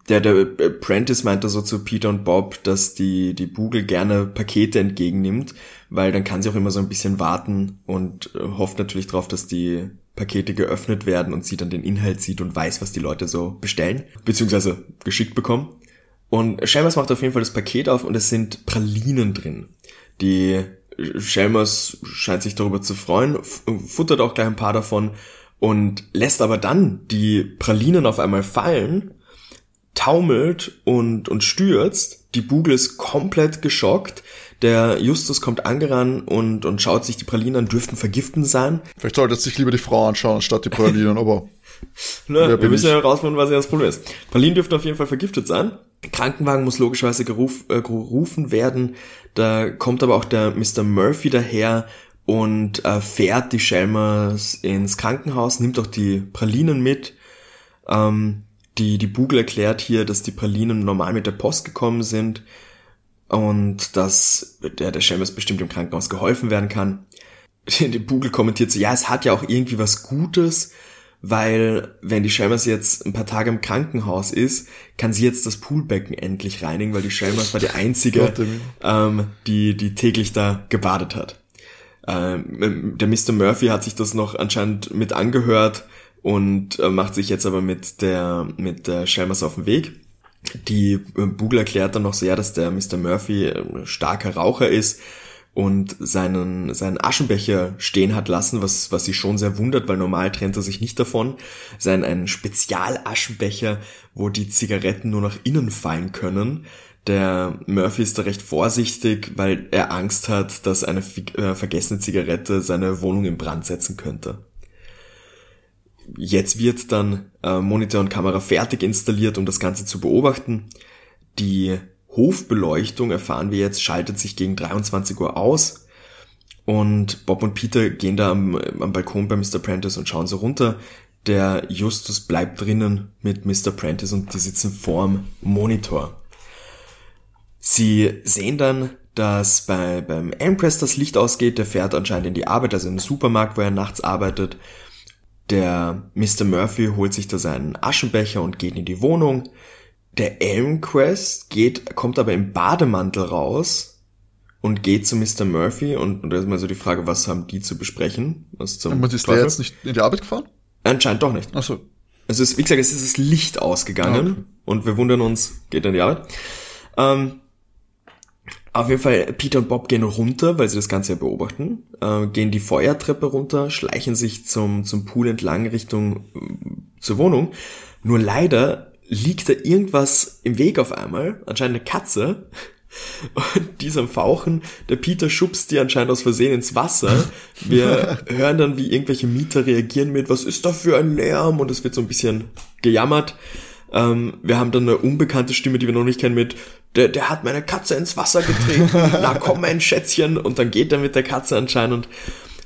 Der, der Apprentice meinte so zu Peter und Bob, dass die, die Bugel gerne Pakete entgegennimmt, weil dann kann sie auch immer so ein bisschen warten und äh, hofft natürlich darauf, dass die Pakete geöffnet werden und sie dann den Inhalt sieht und weiß, was die Leute so bestellen, beziehungsweise geschickt bekommen. Und Shalmers macht auf jeden Fall das Paket auf und es sind Pralinen drin. Die Shelmers scheint sich darüber zu freuen, futtert auch gleich ein paar davon und lässt aber dann die Pralinen auf einmal fallen, taumelt und, und stürzt. Die Bugel ist komplett geschockt. Der Justus kommt angerannt und, und schaut sich die Pralinen an, dürften vergiften sein. Vielleicht sollte es sich lieber die Frau anschauen, statt die Pralinen, aber... Na, wir müssen ja herausfinden, was hier das Problem ist. Pralinen dürften auf jeden Fall vergiftet sein. Krankenwagen muss logischerweise geruf, äh, gerufen werden. Da kommt aber auch der Mr. Murphy daher und äh, fährt die Shelmers ins Krankenhaus, nimmt auch die Pralinen mit. Ähm, die, die Bugel erklärt hier, dass die Pralinen normal mit der Post gekommen sind und dass der, der Shelmers bestimmt im Krankenhaus geholfen werden kann. Die Bugel kommentiert so, ja, es hat ja auch irgendwie was Gutes, weil wenn die Shelmers jetzt ein paar Tage im Krankenhaus ist, kann sie jetzt das Poolbecken endlich reinigen, weil die Shelmers war die einzige, ähm, die, die täglich da gebadet hat. Ähm, der Mr. Murphy hat sich das noch anscheinend mit angehört und äh, macht sich jetzt aber mit der, mit der Shelmers auf den Weg. Die äh, Bugel erklärt dann noch so, ja, dass der Mr. Murphy ein starker Raucher ist und seinen, seinen Aschenbecher stehen hat lassen, was, was sie schon sehr wundert, weil normal trennt er sich nicht davon. Sein ein Spezialaschenbecher, wo die Zigaretten nur nach innen fallen können. Der Murphy ist da recht vorsichtig, weil er Angst hat, dass eine äh, vergessene Zigarette seine Wohnung in Brand setzen könnte. Jetzt wird dann äh, Monitor und Kamera fertig installiert, um das Ganze zu beobachten. Die Hofbeleuchtung, erfahren wir jetzt, schaltet sich gegen 23 Uhr aus. Und Bob und Peter gehen da am, am Balkon bei Mr. Prentice und schauen so runter. Der Justus bleibt drinnen mit Mr. Prentice und die sitzen vorm Monitor. Sie sehen dann, dass bei, beim Empress das Licht ausgeht. Der fährt anscheinend in die Arbeit, also in den Supermarkt, wo er nachts arbeitet. Der Mr. Murphy holt sich da seinen Aschenbecher und geht in die Wohnung. Der Elmquest geht, kommt aber im Bademantel raus und geht zu Mr. Murphy und, und da ist mal so die Frage, was haben die zu besprechen? Was zum und ist der jetzt nicht in die Arbeit gefahren? Anscheinend doch nicht. Ach so. Also es ist, wie gesagt, es ist das Licht ausgegangen okay. und wir wundern uns, geht er in die Arbeit. Ähm, auf jeden Fall, Peter und Bob gehen runter, weil sie das Ganze ja beobachten, äh, gehen die Feuertreppe runter, schleichen sich zum, zum Pool entlang Richtung äh, zur Wohnung. Nur leider liegt da irgendwas im Weg auf einmal, anscheinend eine Katze. Und diesem Fauchen, der Peter schubst die anscheinend aus Versehen ins Wasser. Wir hören dann, wie irgendwelche Mieter reagieren mit, was ist da für ein Lärm? Und es wird so ein bisschen gejammert. Ähm, wir haben dann eine unbekannte Stimme, die wir noch nicht kennen, mit, der, der hat meine Katze ins Wasser getreten. Na komm, mein Schätzchen. Und dann geht er mit der Katze anscheinend.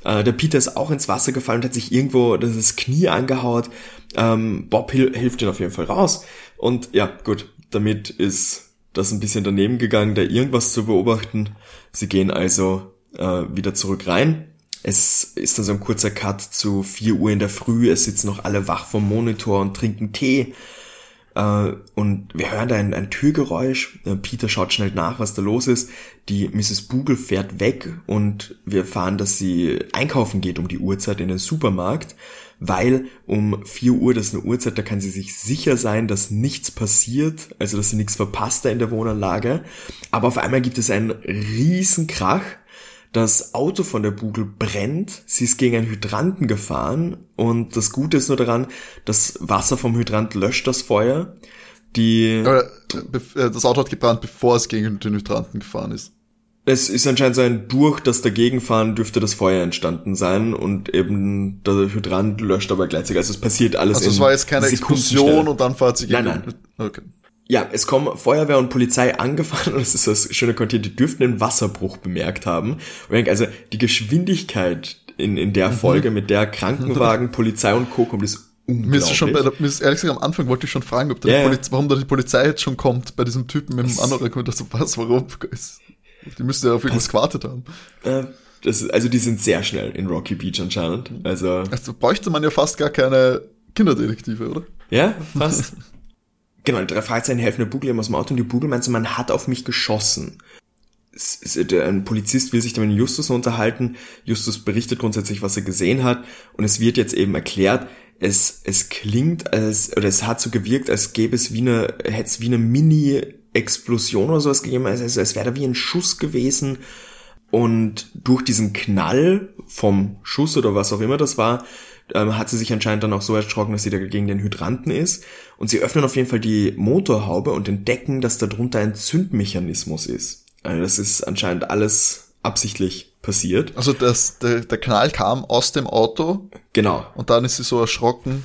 Äh, der Peter ist auch ins Wasser gefallen und hat sich irgendwo das Knie angehaut. Ähm, Bob hil hilft ihn auf jeden Fall raus. Und ja, gut, damit ist das ein bisschen daneben gegangen, da irgendwas zu beobachten. Sie gehen also äh, wieder zurück rein. Es ist dann so ein kurzer Cut zu 4 Uhr in der Früh. Es sitzen noch alle wach vom Monitor und trinken Tee. Äh, und wir hören da ein, ein Türgeräusch. Äh, Peter schaut schnell nach, was da los ist. Die Mrs. Bugel fährt weg und wir erfahren, dass sie einkaufen geht um die Uhrzeit in den Supermarkt weil um 4 Uhr, das ist eine Uhrzeit, da kann sie sich sicher sein, dass nichts passiert, also dass sie nichts verpasst da in der Wohnanlage. Aber auf einmal gibt es einen riesen Krach. Das Auto von der Bugel brennt, sie ist gegen einen Hydranten gefahren und das Gute ist nur daran, das Wasser vom Hydrant löscht das Feuer. Die äh, das Auto hat gebrannt, bevor es gegen den Hydranten gefahren ist es ist anscheinend so ein durch das Dagegenfahren dürfte das Feuer entstanden sein und eben der Hydrant löscht aber gleichzeitig. Also es passiert alles Also es war jetzt keine Explosion und dann fahrt sie gegen Nein, nein. Okay. Ja, es kommen Feuerwehr und Polizei angefahren und es ist das schöne Kontinuum, die dürften den Wasserbruch bemerkt haben. Und ich denke, also die Geschwindigkeit in, in der mhm. Folge mit der Krankenwagen, Polizei und Co. kommt ist mir ist schon bei der, mir ist ehrlich gesagt am Anfang wollte ich schon fragen, ob da yeah. Poliz warum da die Polizei jetzt schon kommt bei diesem Typen mit dem Anorak und das so was, warum? Die müsste ja auf irgendwas gewartet haben. Äh, Das, also die sind sehr schnell in Rocky Beach anscheinend. Also, also bräuchte man ja fast gar keine Kinderdetektive, oder? Ja, fast. genau, drei Fragezeichen helfen der Bugel aus dem Auto und die Bugel meint so, man hat auf mich geschossen. Ein Polizist will sich dann mit Justus unterhalten. Justus berichtet grundsätzlich, was er gesehen hat. Und es wird jetzt eben erklärt, es, es klingt als, oder es hat so gewirkt, als gäbe es wie eine, hätte es wie eine Mini-Explosion oder sowas gegeben, also, also es wäre da wie ein Schuss gewesen. Und durch diesen Knall vom Schuss oder was auch immer das war, ähm, hat sie sich anscheinend dann auch so erschrocken, dass sie da gegen den Hydranten ist. Und sie öffnen auf jeden Fall die Motorhaube und entdecken, dass da drunter ein Zündmechanismus ist. Also das ist anscheinend alles absichtlich passiert. Also das, der, der Knall kam aus dem Auto. Genau. Und dann ist sie so erschrocken,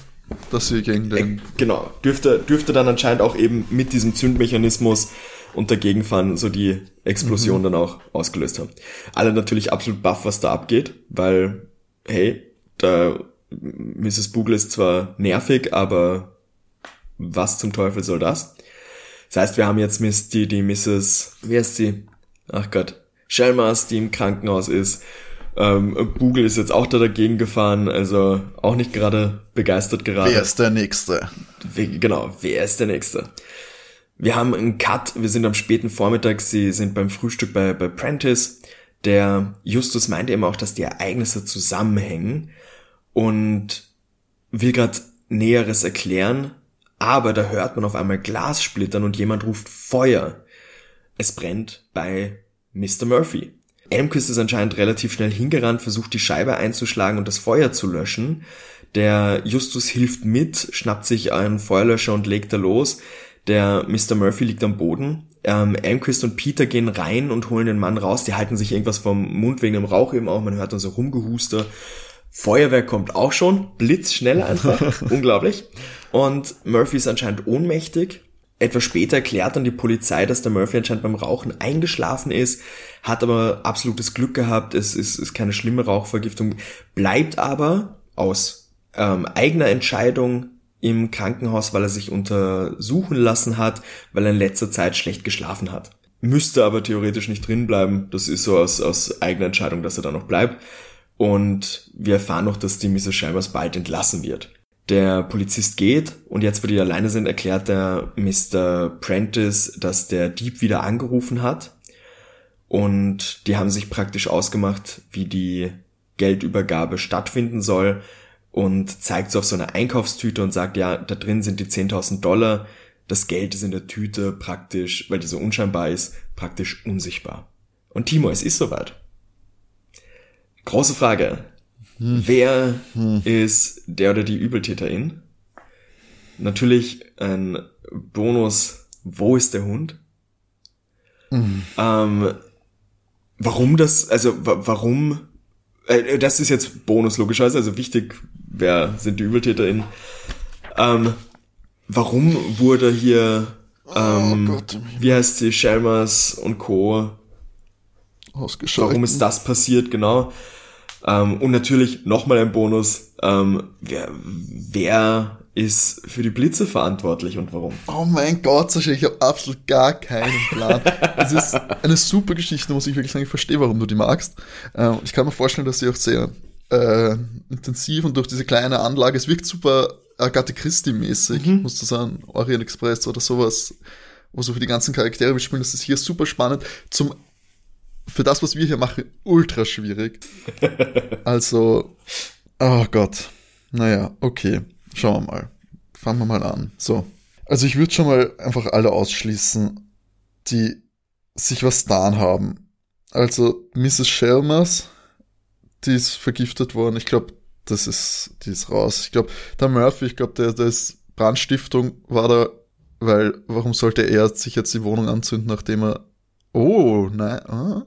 dass sie gegen den. Äh, genau. Dürfte, dürfte dann anscheinend auch eben mit diesem Zündmechanismus und Dagegenfahren so die Explosion mhm. dann auch ausgelöst haben. Alle natürlich absolut baff, was da abgeht, weil, hey, da Mrs. Bugle ist zwar nervig, aber was zum Teufel soll das? Das heißt, wir haben jetzt Miss, die, die Mrs. Wie heißt sie? Ach Gott. Shelmers, die im Krankenhaus ist. Ähm, Google ist jetzt auch da dagegen gefahren, also auch nicht gerade begeistert gerade. Wer ist der Nächste? Genau, wer ist der Nächste? Wir haben einen Cut, wir sind am späten Vormittag, sie sind beim Frühstück bei, bei Prentice. Der Justus meinte eben auch, dass die Ereignisse zusammenhängen und will gerade Näheres erklären, aber da hört man auf einmal Glas splittern und jemand ruft Feuer. Es brennt bei Mr. Murphy. Elmquist ist anscheinend relativ schnell hingerannt, versucht die Scheibe einzuschlagen und das Feuer zu löschen. Der Justus hilft mit, schnappt sich einen Feuerlöscher und legt da los. Der Mr. Murphy liegt am Boden. Ähm, Elmquist und Peter gehen rein und holen den Mann raus. Die halten sich irgendwas vom Mund wegen dem Rauch eben auch. Man hört dann so rumgehuster. Feuerwehr kommt auch schon, blitzschnell einfach, unglaublich. Und Murphy ist anscheinend ohnmächtig. Etwas später erklärt dann die Polizei, dass der Murphy anscheinend beim Rauchen eingeschlafen ist, hat aber absolutes Glück gehabt, es ist, ist keine schlimme Rauchvergiftung, bleibt aber aus ähm, eigener Entscheidung im Krankenhaus, weil er sich untersuchen lassen hat, weil er in letzter Zeit schlecht geschlafen hat. Müsste aber theoretisch nicht drin bleiben. Das ist so aus, aus eigener Entscheidung, dass er da noch bleibt. Und wir erfahren noch, dass die Mrs. Chalmers bald entlassen wird. Der Polizist geht und jetzt, wo die alleine sind, erklärt der Mr. Prentice, dass der Dieb wieder angerufen hat. Und die haben sich praktisch ausgemacht, wie die Geldübergabe stattfinden soll und zeigt so auf so eine Einkaufstüte und sagt, ja, da drin sind die 10.000 Dollar. Das Geld ist in der Tüte praktisch, weil die so unscheinbar ist, praktisch unsichtbar. Und Timo, es ist soweit. Große Frage. Hm. Wer hm. ist der oder die Übeltäterin? Natürlich ein Bonus, wo ist der Hund? Hm. Ähm, warum das, also warum, äh, das ist jetzt Bonus logischerweise, also wichtig, wer sind die Übeltäterin? Ähm, warum wurde hier, oh ähm, oh Gott. wie heißt sie, Shelmers und Co. Ausgeschaltet. Warum ist das passiert, genau. Ähm, und natürlich nochmal ein Bonus, ähm, wer, wer ist für die Blitze verantwortlich und warum? Oh mein Gott, Sascha, ich habe absolut gar keinen Plan. Es ist eine super Geschichte, muss ich wirklich sagen. Ich verstehe, warum du die magst. Ähm, ich kann mir vorstellen, dass sie auch sehr äh, intensiv und durch diese kleine Anlage, es wirkt super Agatha Christie-mäßig, mhm. musst du sagen, Orient Express oder sowas, wo so für die ganzen Charaktere mitspielen. Das ist hier super spannend. Zum für das, was wir hier machen, ultra schwierig. Also, oh Gott. Naja, okay. Schauen wir mal. Fangen wir mal an. So. Also ich würde schon mal einfach alle ausschließen, die sich was getan haben. Also Mrs. Shelmers, die ist vergiftet worden. Ich glaube, das ist, die ist raus. Ich glaube, der Murphy, ich glaube, der, der ist Brandstiftung war da, weil warum sollte er sich jetzt die Wohnung anzünden, nachdem er Oh, nein. Ah.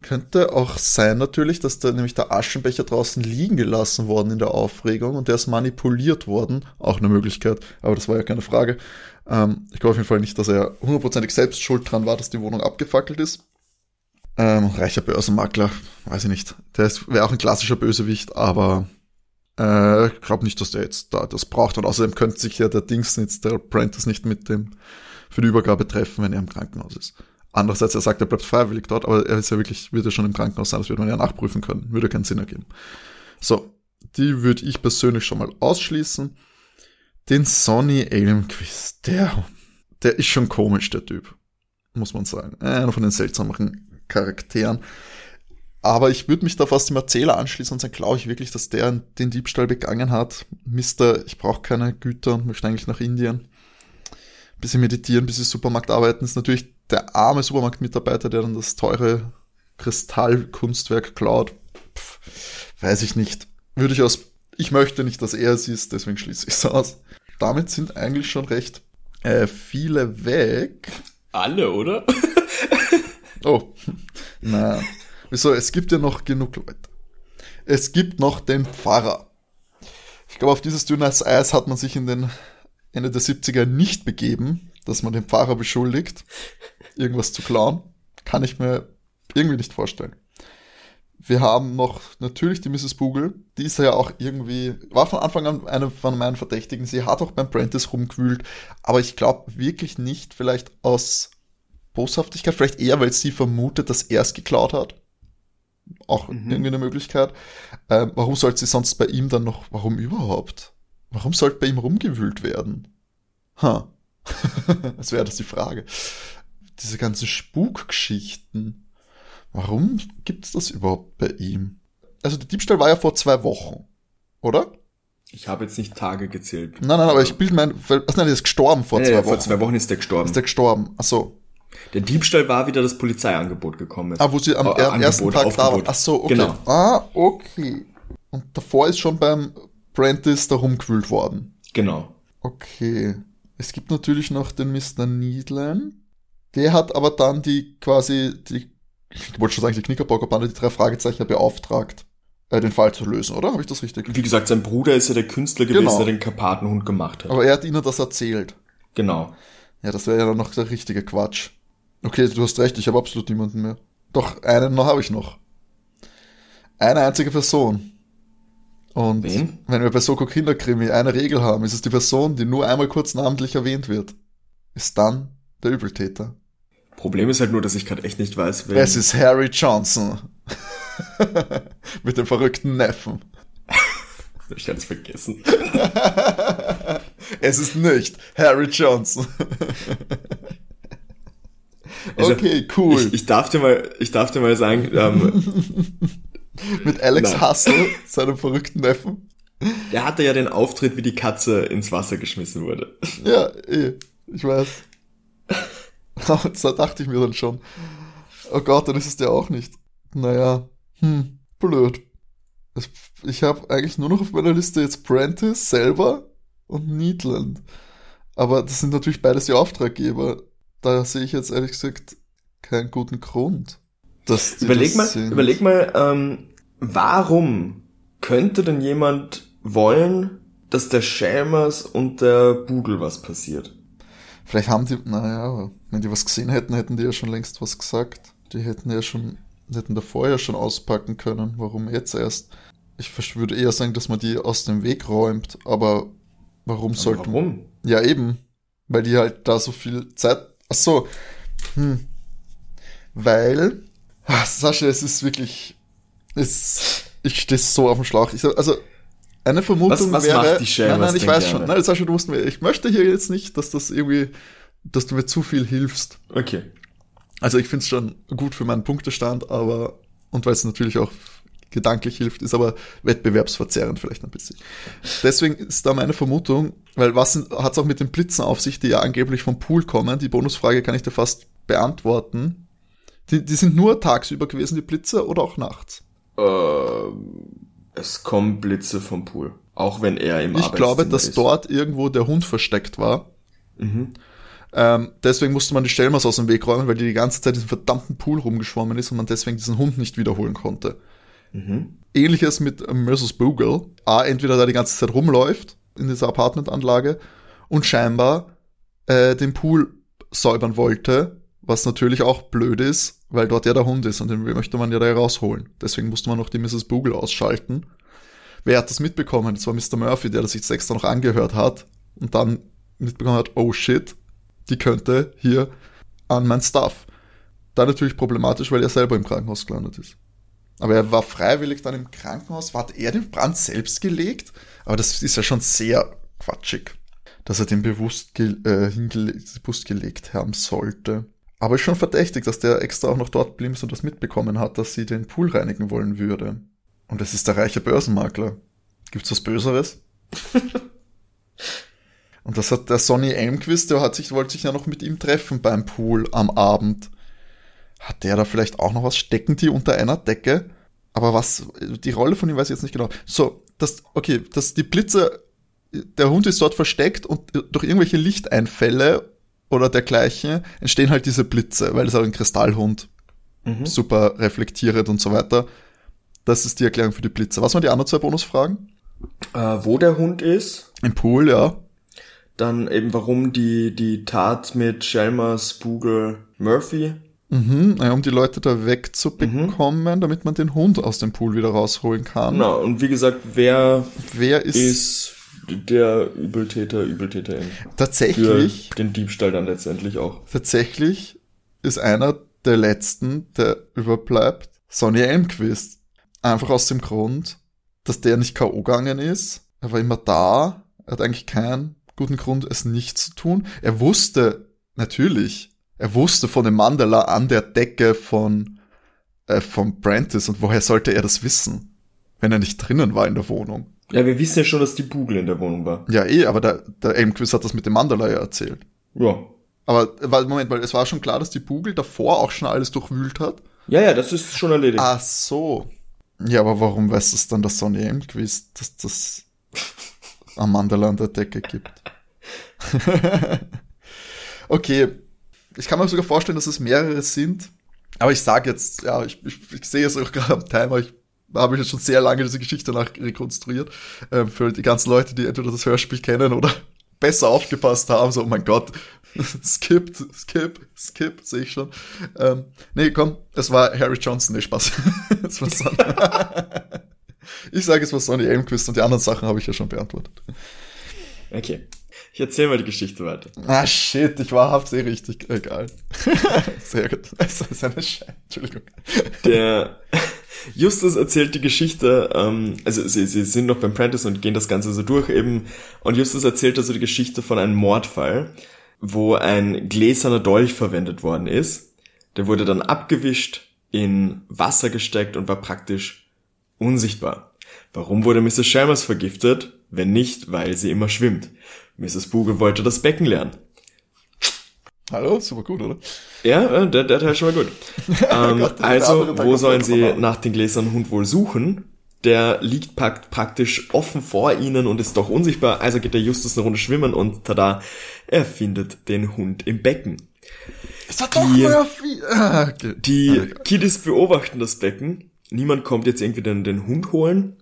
Könnte auch sein natürlich, dass da nämlich der Aschenbecher draußen liegen gelassen worden in der Aufregung und der ist manipuliert worden. Auch eine Möglichkeit, aber das war ja keine Frage. Ähm, ich glaube auf jeden Fall nicht, dass er hundertprozentig selbst schuld dran war, dass die Wohnung abgefackelt ist. Ähm, reicher Börsenmakler, weiß ich nicht. Der wäre auch ein klassischer Bösewicht, aber äh, glaube nicht, dass der jetzt da das braucht. Und außerdem könnte sich ja der Dings jetzt, der Prentice nicht mit dem für die Übergabe treffen, wenn er im Krankenhaus ist. Andererseits, er sagt, er bleibt freiwillig dort, aber er ist ja wirklich, wird ja schon im Krankenhaus sein, das würde man ja nachprüfen können. Würde keinen Sinn ergeben. So, die würde ich persönlich schon mal ausschließen. Den Sonny Elmquist, der, der ist schon komisch, der Typ. Muss man sagen. Einer von den seltsameren Charakteren. Aber ich würde mich da fast dem Erzähler anschließen und sagen, glaube ich wirklich, dass der den Diebstahl begangen hat. Mister, ich brauche keine Güter und möchte eigentlich nach Indien. bisschen meditieren, bis im Supermarkt arbeiten. Ist natürlich der arme Supermarktmitarbeiter, der dann das teure Kristallkunstwerk klaut. Pff, weiß ich nicht. Würde ich aus. Ich möchte nicht, dass er es ist, deswegen schließe ich es aus. Damit sind eigentlich schon recht äh, viele weg. Alle, oder? oh, na. Wieso? Es gibt ja noch genug Leute. Es gibt noch den Pfarrer. Ich glaube, auf dieses dünne Eis hat man sich in den Ende der 70er nicht begeben, dass man den Pfarrer beschuldigt, irgendwas zu klauen. Kann ich mir irgendwie nicht vorstellen. Wir haben noch natürlich die Mrs. Bugel. Die ist ja auch irgendwie, war von Anfang an eine von meinen Verdächtigen. Sie hat auch beim Prentice rumgewühlt. Aber ich glaube wirklich nicht, vielleicht aus Boshaftigkeit, vielleicht eher, weil sie vermutet, dass er es geklaut hat. Auch mhm. irgendwie eine Möglichkeit. Ähm, warum sollte sie sonst bei ihm dann noch, warum überhaupt? Warum sollte bei ihm rumgewühlt werden? Ha. Huh. das wäre das die Frage. Diese ganzen Spukgeschichten. Warum gibt's das überhaupt bei ihm? Also der Diebstahl war ja vor zwei Wochen, oder? Ich habe jetzt nicht Tage gezählt. Nein, nein, aber ich bild mein, ach nein, der ist gestorben vor ja, zwei ja, Wochen. Vor zwei Wochen ist der gestorben. Ist der gestorben? Ach so. Der Diebstahl war wieder das Polizeiangebot gekommen ist. Ah, wo sie am äh, ersten Tag da waren. Ach so, okay. Genau. Ah, okay. Und davor ist schon beim Prentice da rumgewühlt worden. Genau. Okay. Es gibt natürlich noch den Mr. Needland. Der hat aber dann die quasi, die, ich wollte schon sagen, die Knickerbockerbande, die drei Fragezeichen beauftragt, äh, den Fall zu lösen, oder? Habe ich das richtig? Wie gesagt, sein Bruder ist ja der Künstler gewesen, genau. der den Karpatenhund gemacht hat. Aber er hat ihnen das erzählt. Genau. Ja, das wäre ja dann noch der richtige Quatsch. Okay, du hast recht, ich habe absolut niemanden mehr. Doch, einen noch habe ich noch. Eine einzige Person. Und Wen? wenn wir bei Soko Kinderkrimi eine Regel haben, ist es die Person, die nur einmal kurz namentlich erwähnt wird, ist dann der Übeltäter. Problem ist halt nur, dass ich gerade echt nicht weiß, wer. Es ist Harry Johnson. Mit dem verrückten Neffen. ich kann es vergessen. es ist nicht Harry Johnson. Also, okay, cool. Ich, ich, darf dir mal, ich darf dir mal sagen, ähm, mit Alex nein. Hustle, seinem verrückten Neffen. Der hatte ja den Auftritt, wie die Katze ins Wasser geschmissen wurde. Ja, eh, ich weiß. da dachte ich mir dann schon. Oh Gott, dann ist es der auch nicht. Naja, hm, blöd. Ich habe eigentlich nur noch auf meiner Liste jetzt Prentice selber und Needland. Aber das sind natürlich beides die Auftraggeber da sehe ich jetzt ehrlich gesagt keinen guten Grund. Dass überleg, das mal, überleg mal, ähm, warum könnte denn jemand wollen, dass der Schelmers und der Bugel was passiert? Vielleicht haben die, naja, wenn die was gesehen hätten, hätten die ja schon längst was gesagt. Die hätten ja schon, hätten da vorher schon auspacken können. Warum jetzt erst? Ich würde eher sagen, dass man die aus dem Weg räumt, aber warum aber sollte Warum? Ja, eben. Weil die halt da so viel Zeit Ach so. Hm. Weil, ach, Sascha, es ist wirklich, es, ich stehe so auf dem Schlauch. Ich, also, eine Vermutung was, was wäre, nein, nein, ich weiß gerne? schon. Nein, Sascha, du musst mir, ich möchte hier jetzt nicht, dass das irgendwie, dass du mir zu viel hilfst. Okay. Also ich finde es schon gut für meinen Punktestand, aber, und weil es natürlich auch gedanklich hilft, ist aber wettbewerbsverzerrend vielleicht ein bisschen. Deswegen ist da meine Vermutung, weil was hat es auch mit den Blitzen auf sich, die ja angeblich vom Pool kommen? Die Bonusfrage kann ich dir fast beantworten. Die, die sind nur tagsüber gewesen, die Blitze, oder auch nachts? Äh, es kommen Blitze vom Pool. Auch wenn er im Ich glaube, dass ist. dort irgendwo der Hund versteckt war. Mhm. Ähm, deswegen musste man die Stellmaus aus dem Weg räumen, weil die die ganze Zeit in diesem verdammten Pool rumgeschwommen ist und man deswegen diesen Hund nicht wiederholen konnte. Mhm. Ähnliches mit Mrs. Bogle. A, entweder da die ganze Zeit rumläuft in dieser Apartmentanlage und scheinbar äh, den Pool säubern wollte, was natürlich auch blöd ist, weil dort ja der Hund ist und den möchte man ja da rausholen. Deswegen musste man noch die Mrs. Bogle ausschalten. Wer hat das mitbekommen? Das war Mr. Murphy, der das sich extra noch angehört hat und dann mitbekommen hat, oh shit, die könnte hier an mein Stuff. da natürlich problematisch, weil er selber im Krankenhaus gelandet ist. Aber er war freiwillig dann im Krankenhaus. Hat er den Brand selbst gelegt? Aber das ist ja schon sehr quatschig, dass er den bewusst, ge äh, bewusst gelegt haben sollte. Aber ist schon verdächtig, dass der extra auch noch dort blieb und das mitbekommen hat, dass sie den Pool reinigen wollen würde. Und es ist der reiche Börsenmakler. Gibt's was Böseres? und das hat der Sonny Elmquist, der hat sich, wollte sich ja noch mit ihm treffen beim Pool am Abend. Hat der da vielleicht auch noch was? Stecken die unter einer Decke? Aber was, die Rolle von ihm weiß ich jetzt nicht genau. So, das, okay, dass die Blitze, der Hund ist dort versteckt und durch irgendwelche Lichteinfälle oder dergleichen entstehen halt diese Blitze, weil es auch ein Kristallhund mhm. super reflektiert und so weiter. Das ist die Erklärung für die Blitze. Was waren die anderen zwei Bonusfragen? Äh, wo der Hund ist. Im Pool, ja. Dann eben, warum die, die Tat mit Shelmers Bugel Murphy. Mhm, um die Leute da wegzubekommen, mhm. damit man den Hund aus dem Pool wieder rausholen kann. Genau, und wie gesagt, wer, wer ist, ist der Übeltäter, Übeltäterin. Tatsächlich. Für den Diebstahl dann letztendlich auch. Tatsächlich ist einer der letzten, der überbleibt, Sonny Elmquist. Einfach aus dem Grund, dass der nicht K.O. gegangen ist. Er war immer da. Er hat eigentlich keinen guten Grund, es nicht zu tun. Er wusste, natürlich, er wusste von dem Mandala an der Decke von, äh, von Prentice. Und woher sollte er das wissen? Wenn er nicht drinnen war in der Wohnung. Ja, wir wissen ja schon, dass die Bugel in der Wohnung war. Ja, eh, aber der, der Elmquist hat das mit dem Mandala ja erzählt. Ja. Aber, weil, Moment, weil es war schon klar, dass die Bugel davor auch schon alles durchwühlt hat. Ja, ja, das ist schon erledigt. Ach so. Ja, aber warum weiß es dann, dass Sonny Elmquist, dass das am Mandala an der Decke gibt? okay. Ich kann mir sogar vorstellen, dass es mehrere sind. Aber ich sage jetzt, ja, ich, ich, ich sehe es auch gerade am Timer, ich habe ich jetzt schon sehr lange diese Geschichte nach rekonstruiert. Ähm, für die ganzen Leute, die entweder das Hörspiel kennen oder besser aufgepasst haben, so, oh mein Gott, skip, skip, skip, sehe ich schon. Ähm, nee, komm, es war Harry Johnson, nee, Spaß. es war Sonny. ich sage, es war Sonny Elmquist und die anderen Sachen habe ich ja schon beantwortet. Okay. Ich erzähle mal die Geschichte weiter. Ah, shit, ich war hab's eh richtig. Egal. Sehr gut. Das ist eine Scheiße. Entschuldigung. Der Justus erzählt die Geschichte, ähm, also sie, sie sind noch beim Prentice und gehen das Ganze so durch eben. Und Justus erzählt also die Geschichte von einem Mordfall, wo ein gläserner Dolch verwendet worden ist. Der wurde dann abgewischt, in Wasser gesteckt und war praktisch unsichtbar. Warum wurde Mrs. Chalmers vergiftet? Wenn nicht, weil sie immer schwimmt. Mrs. Buge wollte das Becken lernen. Hallo, super gut, oder? Ja, äh, der, der Teil schon mal gut. ähm, Gott, also, wo sollen sie nach den Gläsern Hund wohl suchen? Der liegt praktisch offen vor ihnen und ist doch unsichtbar. Also geht der Justus eine Runde schwimmen und tada, er findet den Hund im Becken. Ist das doch Murphy? Ah, okay. Die ah, Kiddies beobachten das Becken. Niemand kommt jetzt irgendwie den, den Hund holen.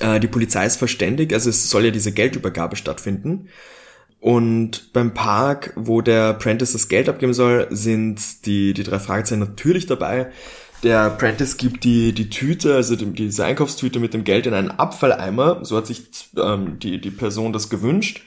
Äh, die Polizei ist verständigt, also es soll ja diese Geldübergabe stattfinden. Und beim Park, wo der Prentice das Geld abgeben soll, sind die, die drei Fragezeichen natürlich dabei. Der Prentice gibt die, die Tüte, also die, diese Einkaufstüte mit dem Geld in einen Abfalleimer. So hat sich ähm, die, die Person das gewünscht.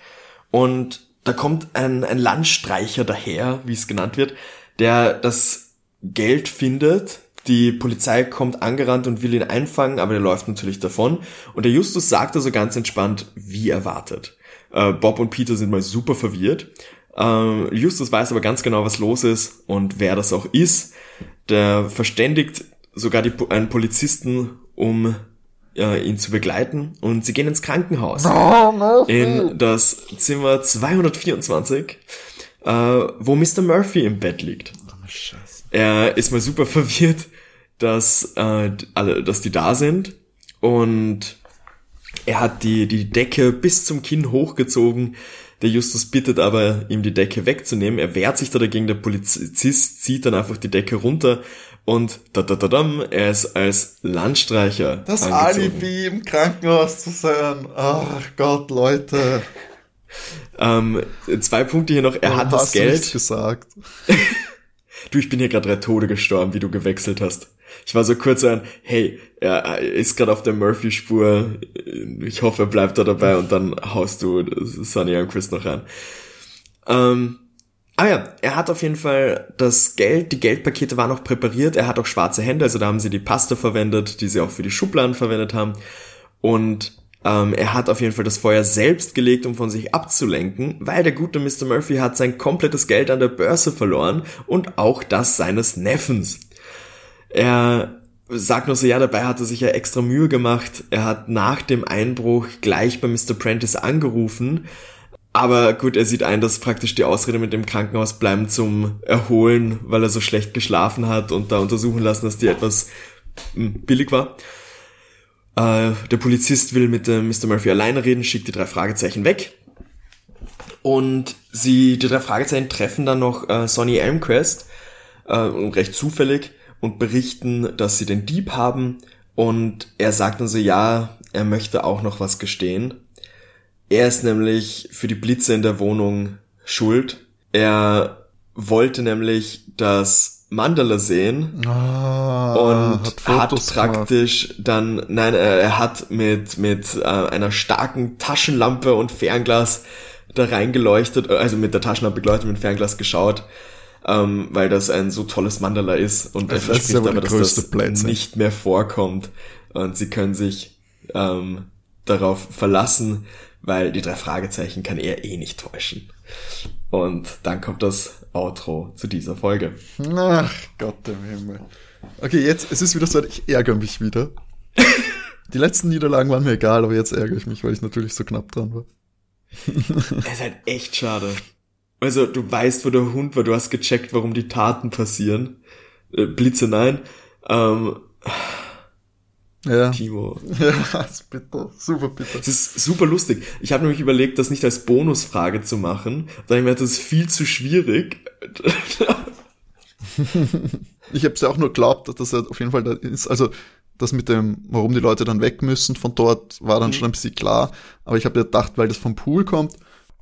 Und da kommt ein, ein Landstreicher daher, wie es genannt wird, der das Geld findet. Die Polizei kommt angerannt und will ihn einfangen, aber der läuft natürlich davon. Und der Justus sagt also ganz entspannt, wie erwartet. Äh, Bob und Peter sind mal super verwirrt. Äh, Justus weiß aber ganz genau, was los ist und wer das auch ist. Der verständigt sogar die, einen Polizisten, um äh, ihn zu begleiten und sie gehen ins Krankenhaus. in das Zimmer 224, äh, wo Mr. Murphy im Bett liegt. Er ist mal super verwirrt, dass, äh, alle, dass die da sind und er hat die, die Decke bis zum Kinn hochgezogen. Der Justus bittet aber, ihm die Decke wegzunehmen. Er wehrt sich da dagegen. Der Polizist zieht dann einfach die Decke runter und da da da dam, er ist als Landstreicher. Das angezogen. Alibi im Krankenhaus zu sein. Ach Gott, Leute. Ähm, zwei Punkte hier noch. Er Warum hat das Geld. Du gesagt. du, ich bin hier gerade drei Tode gestorben, wie du gewechselt hast. Ich war so kurz an, hey, er ist gerade auf der Murphy-Spur, ich hoffe, er bleibt da dabei und dann haust du Sunny und Chris noch rein. Ähm, Ah ja, er hat auf jeden Fall das Geld, die Geldpakete waren noch präpariert, er hat auch schwarze Hände, also da haben sie die Paste verwendet, die sie auch für die Schubladen verwendet haben. Und ähm, er hat auf jeden Fall das Feuer selbst gelegt, um von sich abzulenken, weil der gute Mr. Murphy hat sein komplettes Geld an der Börse verloren und auch das seines Neffens. Er sagt nur so, ja, dabei hat er sich ja extra Mühe gemacht. Er hat nach dem Einbruch gleich bei Mr. Prentice angerufen aber gut, er sieht ein, dass praktisch die Ausrede mit dem Krankenhaus bleiben zum Erholen, weil er so schlecht geschlafen hat und da untersuchen lassen, dass die etwas hm, billig war. Äh, der Polizist will mit äh, Mr. Murphy alleine reden, schickt die drei Fragezeichen weg. Und sie, die drei Fragezeichen treffen dann noch äh, Sonny Elmquest, äh, recht zufällig, und berichten, dass sie den Dieb haben. Und er sagt dann so, ja, er möchte auch noch was gestehen. Er ist nämlich für die Blitze in der Wohnung schuld. Er wollte nämlich das Mandala sehen ah, und hat, hat praktisch gemacht. dann, nein, er hat mit, mit äh, einer starken Taschenlampe und Fernglas da reingeleuchtet, äh, also mit der Taschenlampe geleuchtet, mit Fernglas geschaut, ähm, weil das ein so tolles Mandala ist und er verspricht aber, aber dass das Plätze. nicht mehr vorkommt und sie können sich ähm, darauf verlassen, weil die drei Fragezeichen kann er eh nicht täuschen. Und dann kommt das Outro zu dieser Folge. Ach Gott im Himmel. Okay, jetzt, es ist wieder so, ich ärgere mich wieder. Die letzten Niederlagen waren mir egal, aber jetzt ärgere ich mich, weil ich natürlich so knapp dran war. Es ist halt echt schade. Also, du weißt, wo der Hund war, du hast gecheckt, warum die Taten passieren. Äh, Blitze nein. Ähm, ja. Timo. Ja, ist bitter. Super bitter. Das ist super lustig. Ich habe nämlich überlegt, das nicht als Bonusfrage zu machen. Da ich mir, das ist viel zu schwierig. ich habe es ja auch nur geglaubt, dass er auf jeden Fall da ist. Also das mit dem, warum die Leute dann weg müssen von dort, war dann mhm. schon ein bisschen klar. Aber ich habe ja gedacht, weil das vom Pool kommt,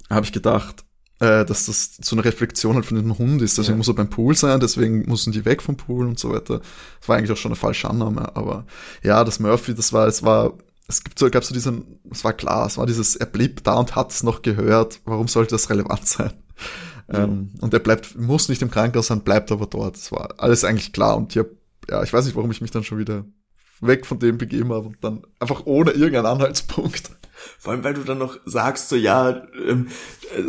habe ich gedacht, äh, dass das so eine Reflexion halt von dem Hund ist. Deswegen ja. muss er beim Pool sein, deswegen müssen die weg vom Pool und so weiter. Das war eigentlich auch schon eine falsche Annahme, aber ja, das Murphy, das war, es war, es gibt so, gab so diesen, es war klar, es war dieses, er blieb da und hat es noch gehört. Warum sollte das relevant sein? Mhm. Ähm, und er bleibt, muss nicht im Krankenhaus sein, bleibt aber dort. Das war alles eigentlich klar und ich hab, ja, ich weiß nicht, warum ich mich dann schon wieder weg von dem begeben habe und dann einfach ohne irgendeinen Anhaltspunkt vor allem, weil du dann noch sagst, so, ja, ähm,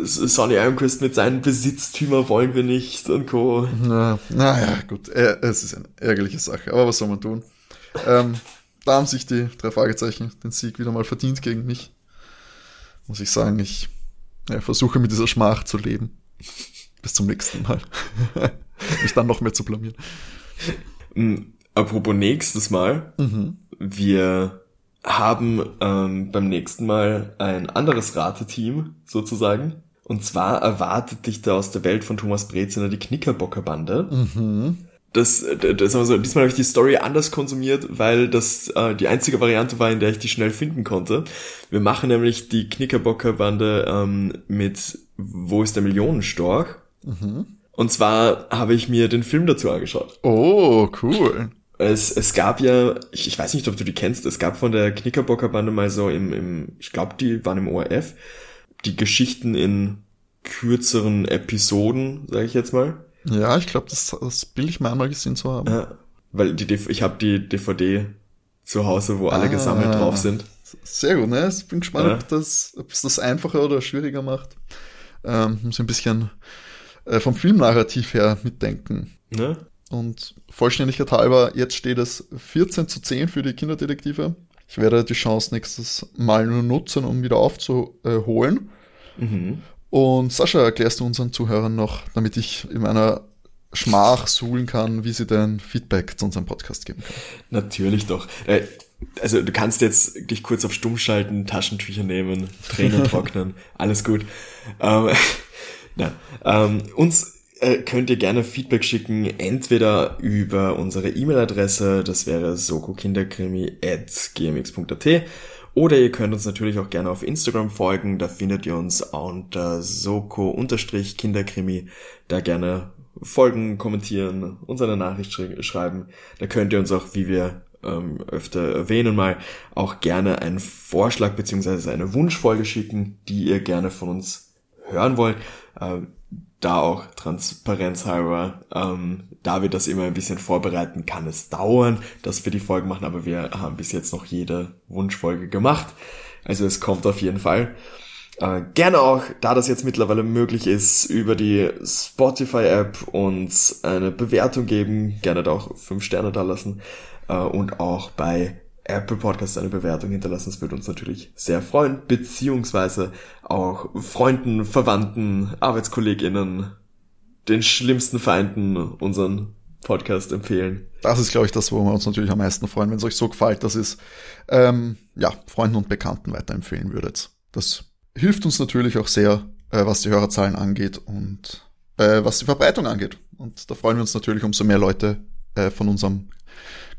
Sonny Ironquist mit seinen Besitztümer wollen wir nicht und Co. Na, naja, gut, es ist eine ärgerliche Sache, aber was soll man tun? Ähm, da haben sich die drei Fragezeichen den Sieg wieder mal verdient gegen mich. Muss ich sagen, ich ja, versuche mit dieser Schmach zu leben. Bis zum nächsten Mal. Mich dann noch mehr zu blamieren. Hm, apropos nächstes Mal. Mhm. Wir haben ähm, beim nächsten Mal ein anderes Rateteam sozusagen. Und zwar erwartet dich da aus der Welt von Thomas Breziner die Knickerbocker-Bande. Mhm. Das, das also, diesmal habe ich die Story anders konsumiert, weil das äh, die einzige Variante war, in der ich die schnell finden konnte. Wir machen nämlich die Knickerbocker-Bande ähm, mit Wo ist der Millionenstorch? Mhm. Und zwar habe ich mir den Film dazu angeschaut. Oh, cool. Es, es gab ja, ich, ich weiß nicht, ob du die kennst, es gab von der Knickerbocker Bande mal so im, im ich glaube, die waren im ORF, die Geschichten in kürzeren Episoden, sage ich jetzt mal. Ja, ich glaube, das, das will ich mal einmal gesehen zu haben. Ja, weil die, ich habe die DVD zu Hause, wo alle ah, gesammelt drauf sind. Sehr gut, ne? Ich bin gespannt, ja. ob, das, ob es das einfacher oder schwieriger macht. Ähm, muss ein bisschen äh, vom Filmnarrativ her mitdenken. Ne? Und Vollständigkeit halber, jetzt steht es 14 zu 10 für die Kinderdetektive. Ich werde die Chance nächstes Mal nur nutzen, um wieder aufzuholen. Mhm. Und Sascha, erklärst du unseren Zuhörern noch, damit ich in meiner Schmach suhlen kann, wie sie denn Feedback zu unserem Podcast geben können? Natürlich doch. Äh, also du kannst jetzt dich kurz auf Stumm schalten, Taschentücher nehmen, Tränen trocknen, alles gut. Ähm, na, ähm, uns äh, könnt ihr gerne Feedback schicken, entweder über unsere E-Mail-Adresse, das wäre sokokinderkrimi.gmx.at oder ihr könnt uns natürlich auch gerne auf Instagram folgen, da findet ihr uns unter soko-kinderkrimi, da gerne folgen, kommentieren, uns eine Nachricht sch schreiben. Da könnt ihr uns auch, wie wir ähm, öfter erwähnen mal, auch gerne einen Vorschlag beziehungsweise eine Wunschfolge schicken, die ihr gerne von uns hören wollt. Äh, da auch transparenzhalber, ähm, da wir das immer ein bisschen vorbereiten, kann es dauern, dass wir die Folgen machen, aber wir haben bis jetzt noch jede Wunschfolge gemacht. Also es kommt auf jeden Fall. Äh, gerne auch, da das jetzt mittlerweile möglich ist, über die Spotify-App uns eine Bewertung geben, gerne da auch fünf Sterne da lassen äh, und auch bei Apple Podcast eine Bewertung hinterlassen. Das würde uns natürlich sehr freuen, beziehungsweise auch Freunden, Verwandten, ArbeitskollegInnen, den schlimmsten Feinden unseren Podcast empfehlen. Das ist, glaube ich, das, wo wir uns natürlich am meisten freuen, wenn es euch so gefällt, dass es ähm, ja, Freunden und Bekannten weiterempfehlen würdet. Das hilft uns natürlich auch sehr, äh, was die Hörerzahlen angeht und äh, was die Verbreitung angeht. Und da freuen wir uns natürlich, umso mehr Leute äh, von unserem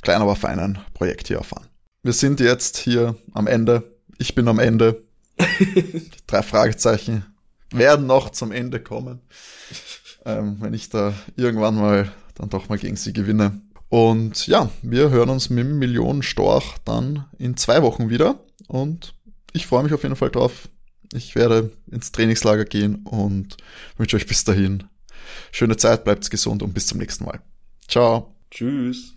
kleinen, aber feinen Projekt hier erfahren. Wir sind jetzt hier am Ende. Ich bin am Ende. Drei Fragezeichen werden noch zum Ende kommen. Ähm, wenn ich da irgendwann mal dann doch mal gegen sie gewinne. Und ja, wir hören uns mit dem Millionen Storch dann in zwei Wochen wieder. Und ich freue mich auf jeden Fall drauf. Ich werde ins Trainingslager gehen und wünsche euch bis dahin schöne Zeit, bleibt gesund und bis zum nächsten Mal. Ciao. Tschüss.